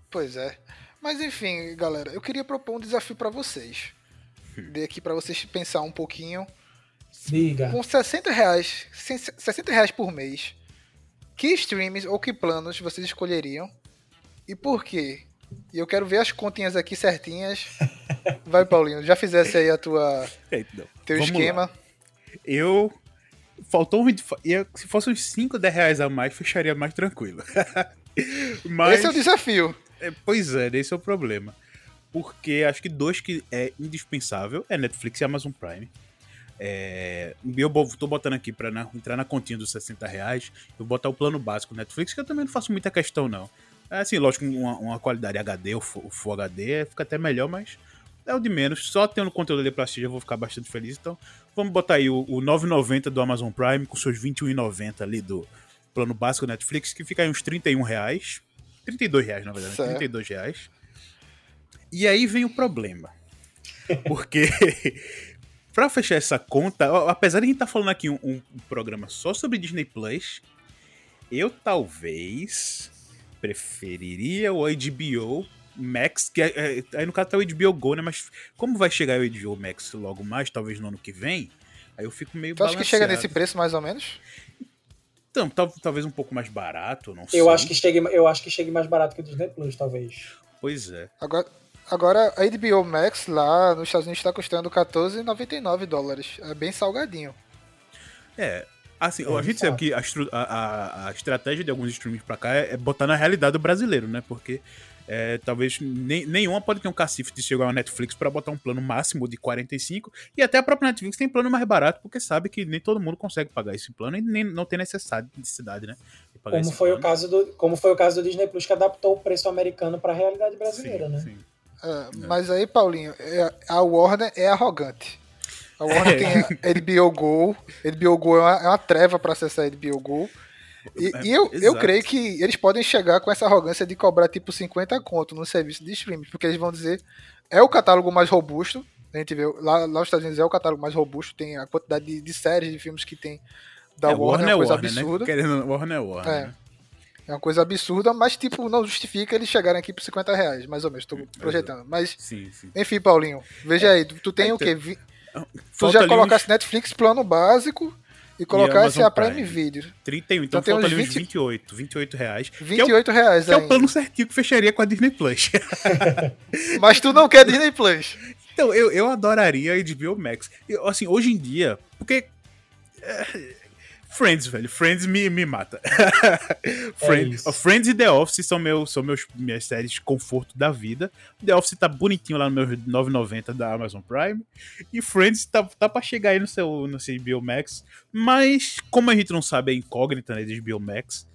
Pois é. Mas enfim, galera, eu queria propor um desafio pra vocês. Dei aqui pra vocês pensar um pouquinho. Diga. Com 60 reais, 60 reais por mês, que streams ou que planos vocês escolheriam? E por quê? E eu quero ver as continhas aqui certinhas. Vai, Paulinho, já fizesse aí a tua então, teu vamos esquema. lá. Eu. Faltou um. Se fosse uns 5, 10 reais a mais, fecharia mais tranquilo. Mas. Esse é o desafio. É, pois é, esse é o problema. Porque acho que dois que é indispensável é Netflix e Amazon Prime. É, eu tô botando aqui pra na- entrar na continha dos 60 reais, eu vou botar o plano básico Netflix, que eu também não faço muita questão, não. É assim, lógico, uma, uma qualidade HD, o Full HD, fica até melhor, mas é o de menos. Só tendo conteúdo pra assistir, eu vou ficar bastante feliz. Então, vamos botar aí o, o 9,90 do Amazon Prime, com seus 21,90 ali do plano básico Netflix, que fica aí uns 31 reais. 32 reais, na verdade, Certo. 32 reais. E aí vem o problema. Porque pra fechar essa conta, apesar de a gente estar falando aqui um, um- um programa só sobre Disney Plus, eu talvez preferiria o HBO Max, que é, é- aí no caso tá o HBO Go, né? Mas como vai chegar o HBO Max logo mais, talvez no ano que vem, aí eu fico meio Tu acha que chega nesse preço mais ou menos? Então, tal- talvez um pouco mais barato, não sei. Eu acho, que chegue, eu acho que chegue mais barato que o Disney Plus, talvez. Pois é. Agora, agora a HBO Max lá nos Estados Unidos está custando 14,99 dólares. É bem salgadinho. É, assim, É, a gente sabe que a, a- a- estratégia de alguns streams pra cá é, é botar na realidade do brasileiro, né? Porque é, talvez nem, nenhuma pode ter um cacife de chegar ao Netflix pra botar um plano máximo de 45 e até a própria Netflix tem plano mais barato porque sabe que nem todo mundo consegue pagar esse plano e nem não tem necessidade, necessidade né? de pagar Como esse foi, o plano. caso do, como foi o caso do Disney Plus, que adaptou o preço americano para a realidade brasileira, Sim, né? sim. É, Mas aí, Paulinho, é- a Warner é arrogante. A Warner tem a HBO Go. HBO Go é uma, é uma treva para acessar a HBO Go. E, É, e eu, eu creio que eles podem chegar com essa arrogância de cobrar tipo 50 conto no serviço de streaming, porque eles vão dizer é o catálogo mais robusto. A gente vê lá, lá nos Estados Unidos é o catálogo mais robusto, tem a quantidade de, de séries, de filmes que tem da É, Warner, é uma coisa Warner, absurda. né? Querendo, Warner é Warner. É. né? É uma coisa absurda, mas tipo, não justifica eles chegarem aqui por 50 reais, mais ou menos, tô projetando. Mas, Sim, sim. enfim, Paulinho, veja aí, tu, tu tem É, o quê? Vi- Tu já colocasse Netflix plano básico e colocasse Amazon a Prime, Prime. Video. 31, então Então falta uns ali uns 20 28, 28 reais. que é o 28 reais Que é o ainda. plano certinho que fecharia com a Disney Plus. Mas tu não quer Disney Plus. então, eu, eu adoraria a HBO Max. Eu, assim, hoje em dia, porque. é, Friends, velho. Friends me, me mata. Friends, isso. Friends e The Office são, meu, são meus, minhas séries de conforto da vida. The Office tá bonitinho lá no meu 9,90 da Amazon Prime. E Friends tá, tá pra chegar aí no seu, no seu HBO Max. Mas, como a gente não sabe a incógnita né, de HBO Max,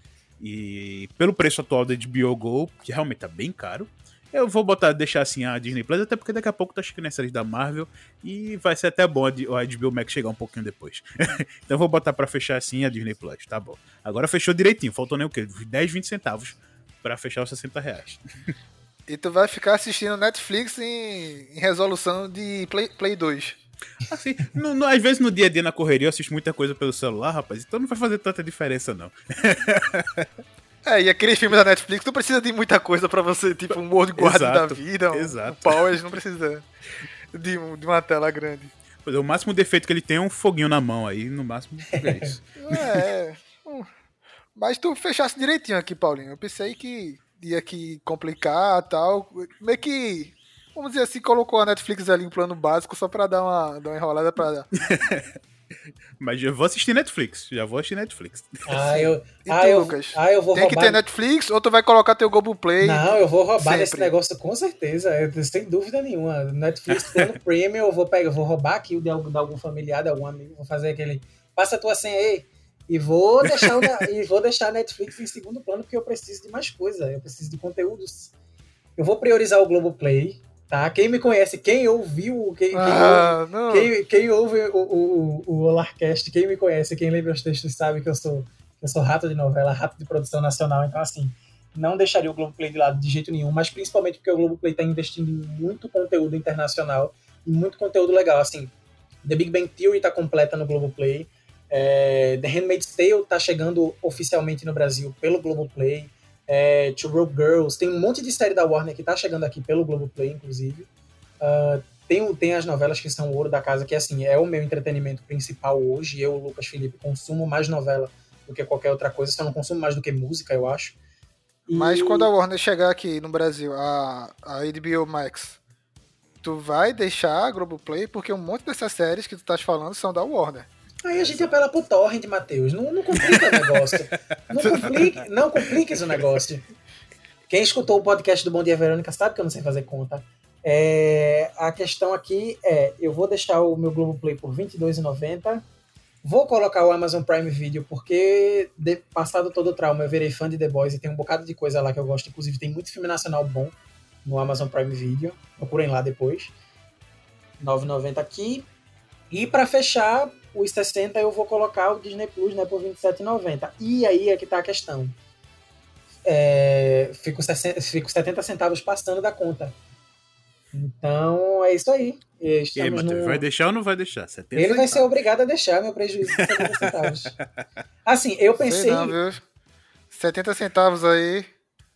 e pelo preço atual da HBO Go, que realmente tá bem caro, eu vou botar, deixar assim a Disney Plus, até porque daqui a pouco tá chegando as séries da Marvel e vai ser até bom a HBO Max chegar um pouquinho depois. então eu vou botar pra fechar assim a Disney Plus, tá bom. Agora fechou direitinho, faltou nem o quê? 10, 20 centavos pra fechar os 60 reais. E tu vai ficar assistindo Netflix em, em resolução de Play, Play 2. Assim, no- no- às vezes no dia a dia na correria eu assisto muita coisa pelo celular, rapaz, então não vai fazer tanta diferença não. É, e aqueles filmes da Netflix não precisa de muita coisa pra você, tipo um World Guard da vida, um, exato. um Powers, não precisa de, de uma tela grande. Pois é, o máximo defeito que ele tem é um foguinho na mão aí, no máximo é isso. É. Mas tu fechasse direitinho aqui, Paulinho. Eu pensei que ia aqui complicar e tal. Meio que, vamos dizer assim, colocou a Netflix ali em plano básico só pra dar uma, dar uma enrolada pra. Mas eu vou assistir Netflix, já vou assistir Netflix. Ah, eu, E ah, tu, eu, Lucas? ah, eu vou Tem que roubar. ter Netflix ou tu vai colocar teu Globoplay? Não, eu vou roubar Sempre. desse negócio com certeza, eu- sem dúvida nenhuma. Netflix plano premium, eu vou pegar, eu vou roubar aqui o de algum, de algum familiar, de algum amigo, vou fazer aquele. Passa a tua senha aí. E vou deixar e vou deixar a Netflix em segundo plano, porque eu preciso de mais coisa, eu preciso de conteúdos. Eu vou priorizar o Globoplay, tá? Quem me conhece, quem ouviu, quem, quem ouve- Ah, não. quem, quem ouve o, o, o, o Olarcast, quem me conhece, quem lê meus textos sabe que eu sou, eu sou rato de novela, rato de produção nacional, então assim, não deixaria o Globoplay de lado de jeito nenhum, mas principalmente porque o Globoplay está investindo em muito conteúdo internacional e muito conteúdo legal, assim, The Big Bang Theory está completa no Globoplay, é, The Handmaid's Tale está chegando oficialmente no Brasil pelo Globoplay, é, Two Rope Girls, tem um monte de série da Warner que está chegando aqui pelo Globoplay, inclusive, Ah, tem, tem as novelas que são o ouro da casa, que assim, é o meu entretenimento principal hoje. Eu, Lucas Felipe, consumo mais novela do que qualquer outra coisa, só não consumo mais do que música, eu acho. E- Mas quando a Warner chegar aqui no Brasil, a, a HBO Max, tu vai deixar a Globoplay porque um monte dessas séries que tu estás falando são da Warner. Aí a gente apela pro torrent, Matheus. Não, não complica o negócio. Não complique, não compliques o negócio. Quem escutou o podcast do Bom Dia Verônica sabe que eu não sei fazer conta. É, a questão aqui é, eu vou deixar o meu Globoplay por R$ 22,90. Vou colocar o Amazon Prime Video porque, de- passado todo o trauma, eu virei fã de The Boys e tem um bocado de coisa lá que eu gosto. Inclusive, tem muito filme nacional bom no Amazon Prime Video. Procurem lá depois. R$ 9,90 aqui. E para fechar, os 60 eu vou colocar o Disney Plus né, por R$ 27,90. E aí é que tá a questão. É, fico, 60, fico 70 centavos passando da conta. Então é isso aí. E aí, Matheus, no- vai deixar ou não vai deixar? 70 Ele vai ser centavos. obrigado a deixar meu prejuízo de 70 centavos. Assim, eu Sei pensei. não, viu? 70 centavos aí.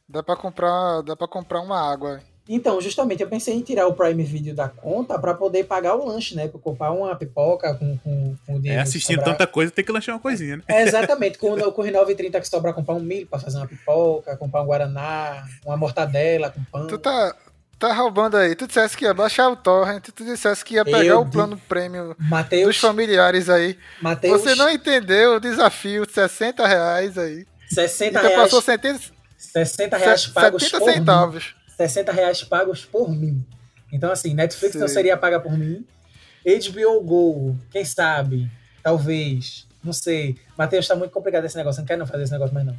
Dá pra comprar, dá pra comprar uma água. Então, justamente, eu pensei em tirar o Prime Video da conta para poder pagar o lanche, né? Pra comprar uma pipoca com, com, com o É, dinheiro. que assistindo sobrar. tanta coisa, tem que lanchar uma coisinha, né? É, exatamente, com, o- com os 9,30 que sobra comprar um milho pra fazer uma pipoca, comprar um guaraná, uma mortadela com pão. Tu tá, tá roubando aí. Tu dissesse que ia baixar o torrent, tu dissesse que ia pegar Eu o plano prêmio dos Mateus, familiares aí. Mateus, Você não entendeu o desafio de 60 reais aí. 60 Então reais, passou 70, 60 reais pagos 70 por centavos. Mim. 60 reais pagos por mim. Então, assim, Netflix não Sei. seria paga por mim. HBO Go, quem sabe? Talvez. Não sei. Matheus, tá muito complicado esse negócio. Não quero não fazer esse negócio mais, não.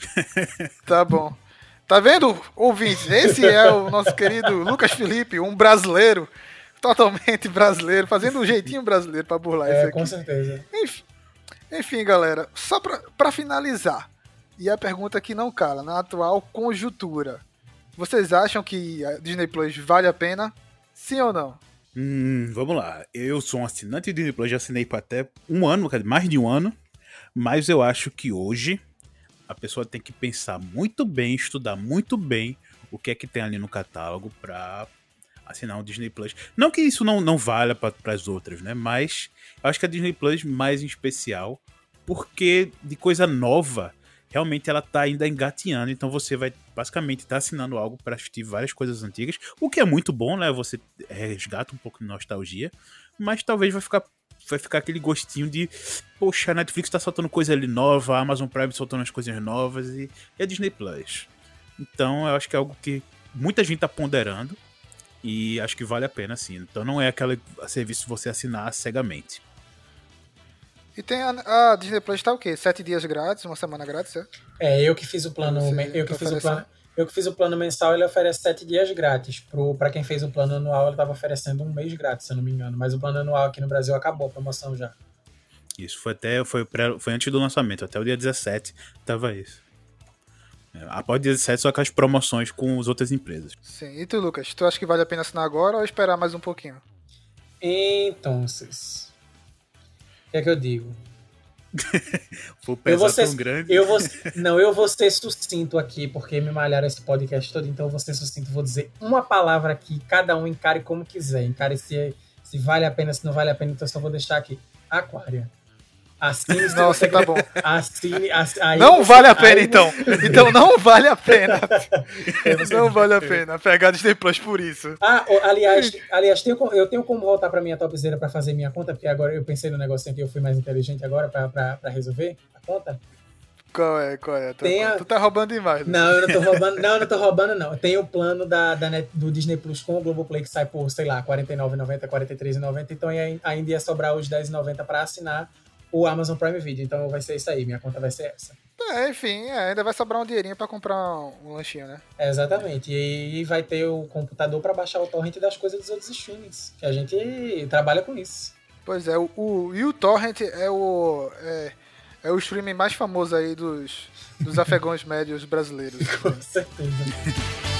Tá bom. Tá vendo, ouvintes? Esse é o nosso querido Lucas Felipe, um brasileiro, totalmente brasileiro, fazendo um jeitinho brasileiro pra burlar isso É, aqui. com certeza. Enfim, enfim, galera, só pra finalizar, e a pergunta que não cala, na atual conjuntura, vocês acham que a Disney Plus vale a pena? Sim ou não? Hum, vamos lá. Eu sou um assinante de Disney Plus, já assinei por até um ano, mais de um ano. Mas eu acho que hoje a pessoa tem que pensar muito bem, estudar muito bem o que é que tem ali no catálogo pra assinar o Disney Plus. Não que isso não, não valha para as outras, né? Mas eu acho que a Disney Plus mais em especial, porque de coisa nova, realmente ela tá ainda engateando, então você vai basicamente estar assinando algo para assistir várias coisas antigas, o que é muito bom, né? Você resgata um pouco de nostalgia, mas talvez vai ficar vai ficar aquele gostinho de, poxa, a Netflix tá soltando coisa ali nova, a Amazon Prime soltando as coisas novas e, e a Disney Plus. Então, eu acho que é algo que muita gente tá ponderando e acho que vale a pena sim. Então, não é aquele serviço você assinar cegamente. E tem a, a Disney Plus tá o quê? Sete dias grátis, uma semana grátis, é? É, eu que fiz o plano. Você Eu que fiz o plano. Eu que fiz o plano mensal, ele oferece sete dias grátis. Pro, pra quem fez o plano anual, ele tava oferecendo um mês grátis, se eu não me engano. Mas o plano anual aqui no Brasil acabou a promoção já. Isso foi até foi, pré- foi antes do lançamento, até o dia 17 tava isso. É, Após o dia 17, só com as promoções com as outras empresas. Sim. E tu, Lucas, tu acha que vale a pena assinar agora ou esperar mais um pouquinho? Então, que é que eu digo? Eu pesar vou ser, tão grande. eu vou, não, eu vou ser sucinto aqui, porque me malharam esse podcast todo, então eu vou ser sucinto. Vou dizer uma palavra aqui, cada um encare como quiser. Encare se, se vale a pena, se não vale a pena, então eu só vou deixar aqui. Aquária. Assine se Nossa, tá bom. Assine. ass- aí Não vale a pena, aí então. Então não vale a pena. Não vale a pena pegar Disney Plus por isso. Ah, aliás, aliás tenho, eu tenho como voltar pra minha topzera pra fazer minha conta, porque agora eu pensei no negocinho aqui, eu fui mais inteligente agora pra, pra, pra resolver a conta. Qual é, qual é? Tu, a- tu tá roubando demais. né? Não, eu não tô roubando, não, eu não tô roubando, não. Tem o plano da, da Net- do Disney Plus com o Globoplay que sai por, sei lá, R$ 49,90, R$ 43,90. Então aí ainda ia sobrar os R$ 10,90 pra assinar o Amazon Prime Video. Então vai ser isso aí, minha conta vai ser essa. É, enfim, é, ainda vai sobrar um dinheirinho pra comprar um, um lanchinho, né? É, exatamente. E, e vai ter o computador pra baixar o torrent das coisas dos outros streamings. Que a gente trabalha com isso. Pois é, o, o, e o Torrent é o, é, é o streaming mais famoso aí dos, dos afegãos médios brasileiros. Com certeza.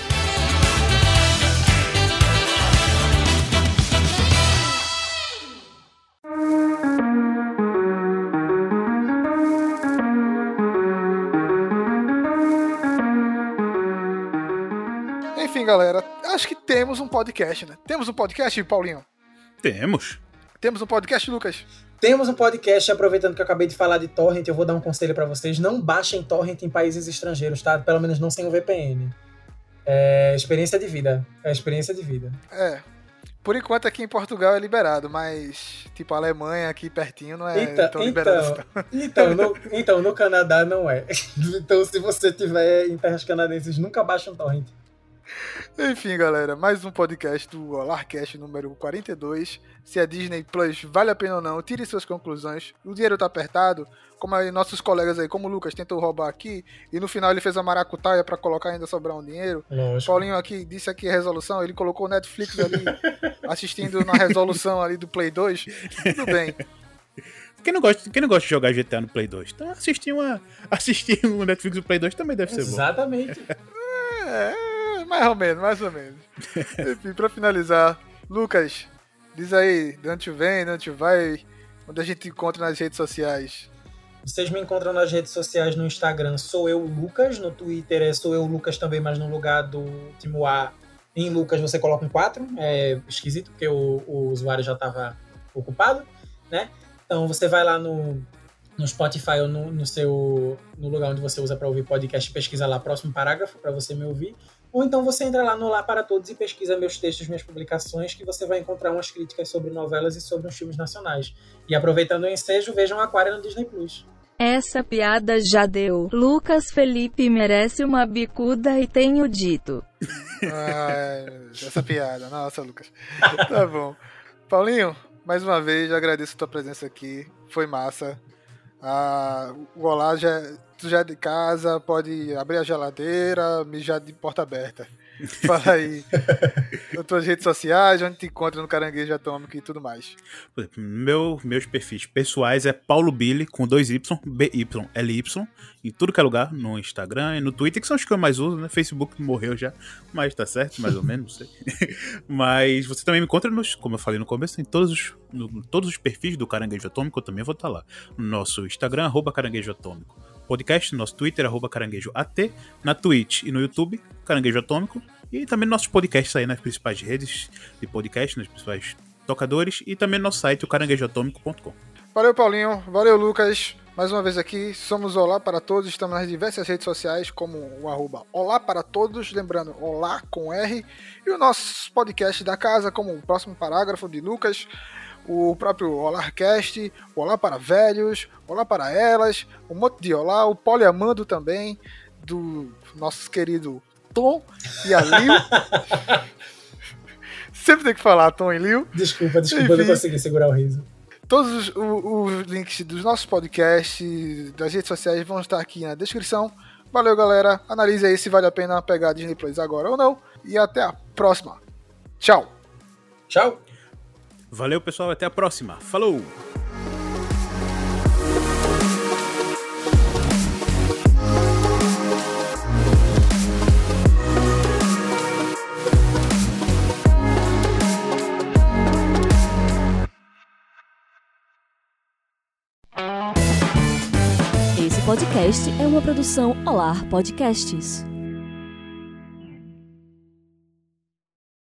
temos um podcast, né? Temos um podcast, Paulinho? Temos. Temos um podcast, Lucas? Temos um podcast, aproveitando que eu acabei de falar de torrent, eu vou dar um conselho pra vocês. Não baixem torrent em países estrangeiros, tá? Pelo menos não sem o VPN. É experiência de vida. É experiência de vida. É. Por enquanto aqui em Portugal é liberado, mas tipo a Alemanha aqui pertinho não é Então, tão liberado assim. então, então, no, então, no Canadá não é. Então, se você tiver em terras canadenses, nunca baixe um torrent. Enfim, galera, mais um podcast do Olarcast número 42. Se a Disney Plus vale a pena ou não, tire suas conclusões. O dinheiro tá apertado, como aí nossos colegas aí, como o Lucas tentou roubar aqui, e no final ele fez a maracutaia pra colocar ainda sobrar um dinheiro. Lógico. Paulinho aqui disse aqui a resolução, ele colocou o Netflix ali, assistindo na resolução ali do Play 2. Tudo bem. Quem não, gosta, quem não gosta de jogar GTA no Play 2? Então assistir, uma, assistir um Netflix do Play 2 também deve ser bom. Exatamente. É, mais ou menos, mais ou menos. Enfim, pra finalizar, Lucas, diz aí, de onde vem, de onde vai, onde a gente te encontra nas redes sociais. Vocês me encontram nas redes sociais no Instagram, sou eu Lucas, no Twitter é sou eu Lucas também, mas no lugar do último A em Lucas você coloca um 4, é esquisito porque o, o usuário já estava ocupado, né? Então você vai lá no, no Spotify ou no, no seu no lugar onde você usa para ouvir podcast, pesquisa lá próximo parágrafo para você me ouvir. Ou então você entra lá no Lá para Todos e pesquisa meus textos, minhas publicações, que você vai encontrar umas críticas sobre novelas e sobre os filmes nacionais. E aproveitando o ensejo, vejam Aquário no Disney Plus. Essa piada já deu. Lucas Felipe merece uma bicuda e tenho dito. Ai, meu Deus, essa piada. Nossa, Lucas. Tá bom. Paulinho, mais uma vez, agradeço a tua presença aqui. Foi massa. Ah, o Olá já, já é de casa, pode abrir a geladeira, mijar de porta aberta. Fala aí. Nas tuas redes sociais, onde te encontra no Caranguejo Atômico e tudo mais. Meu, meus perfis pessoais é Paulo Billy com dois Y, B-Y-L-Y, em tudo que é lugar, no Instagram e no Twitter, que são os que eu mais uso, né? Facebook morreu já, mas tá certo, mais ou menos, não sei. mas você também me encontra, nos, como eu falei no começo, em todos os, no- todos os perfis do Caranguejo Atômico, eu também vou estar lá. No nosso Instagram, arroba Caranguejo Atômico. Podcast, no nosso Twitter, arroba Caranguejo AT, na Twitch e no YouTube, Caranguejo Atômico, e também nossos podcasts aí nas principais redes de podcast, nos principais tocadores, e também no nosso site, o caranguejoatômico.com. Valeu, Paulinho. Valeu, Lucas. Mais uma vez aqui, somos Olá para Todos, estamos nas diversas redes sociais, como o arroba Olá para Todos, lembrando, Olá com R, e o nosso podcast da casa, como o próximo parágrafo de Lucas, o próprio Olarcast, o Olá para Velhos, Olá para Elas, um monte de Olá, o Poliamando também, do nosso querido Tom e a Lil. Sempre tem que falar Tom e Lil. Desculpa, desculpa, eu não Enfim. consegui segurar o riso. Todos os, o- os links dos nossos podcasts, das redes sociais vão estar aqui na descrição. Valeu, galera. Analise aí se vale a pena pegar a Disney Plus agora ou não. E até a próxima. Tchau. Tchau! Valeu, pessoal, até a próxima. Falou! Esse podcast é uma produção Olar Podcasts.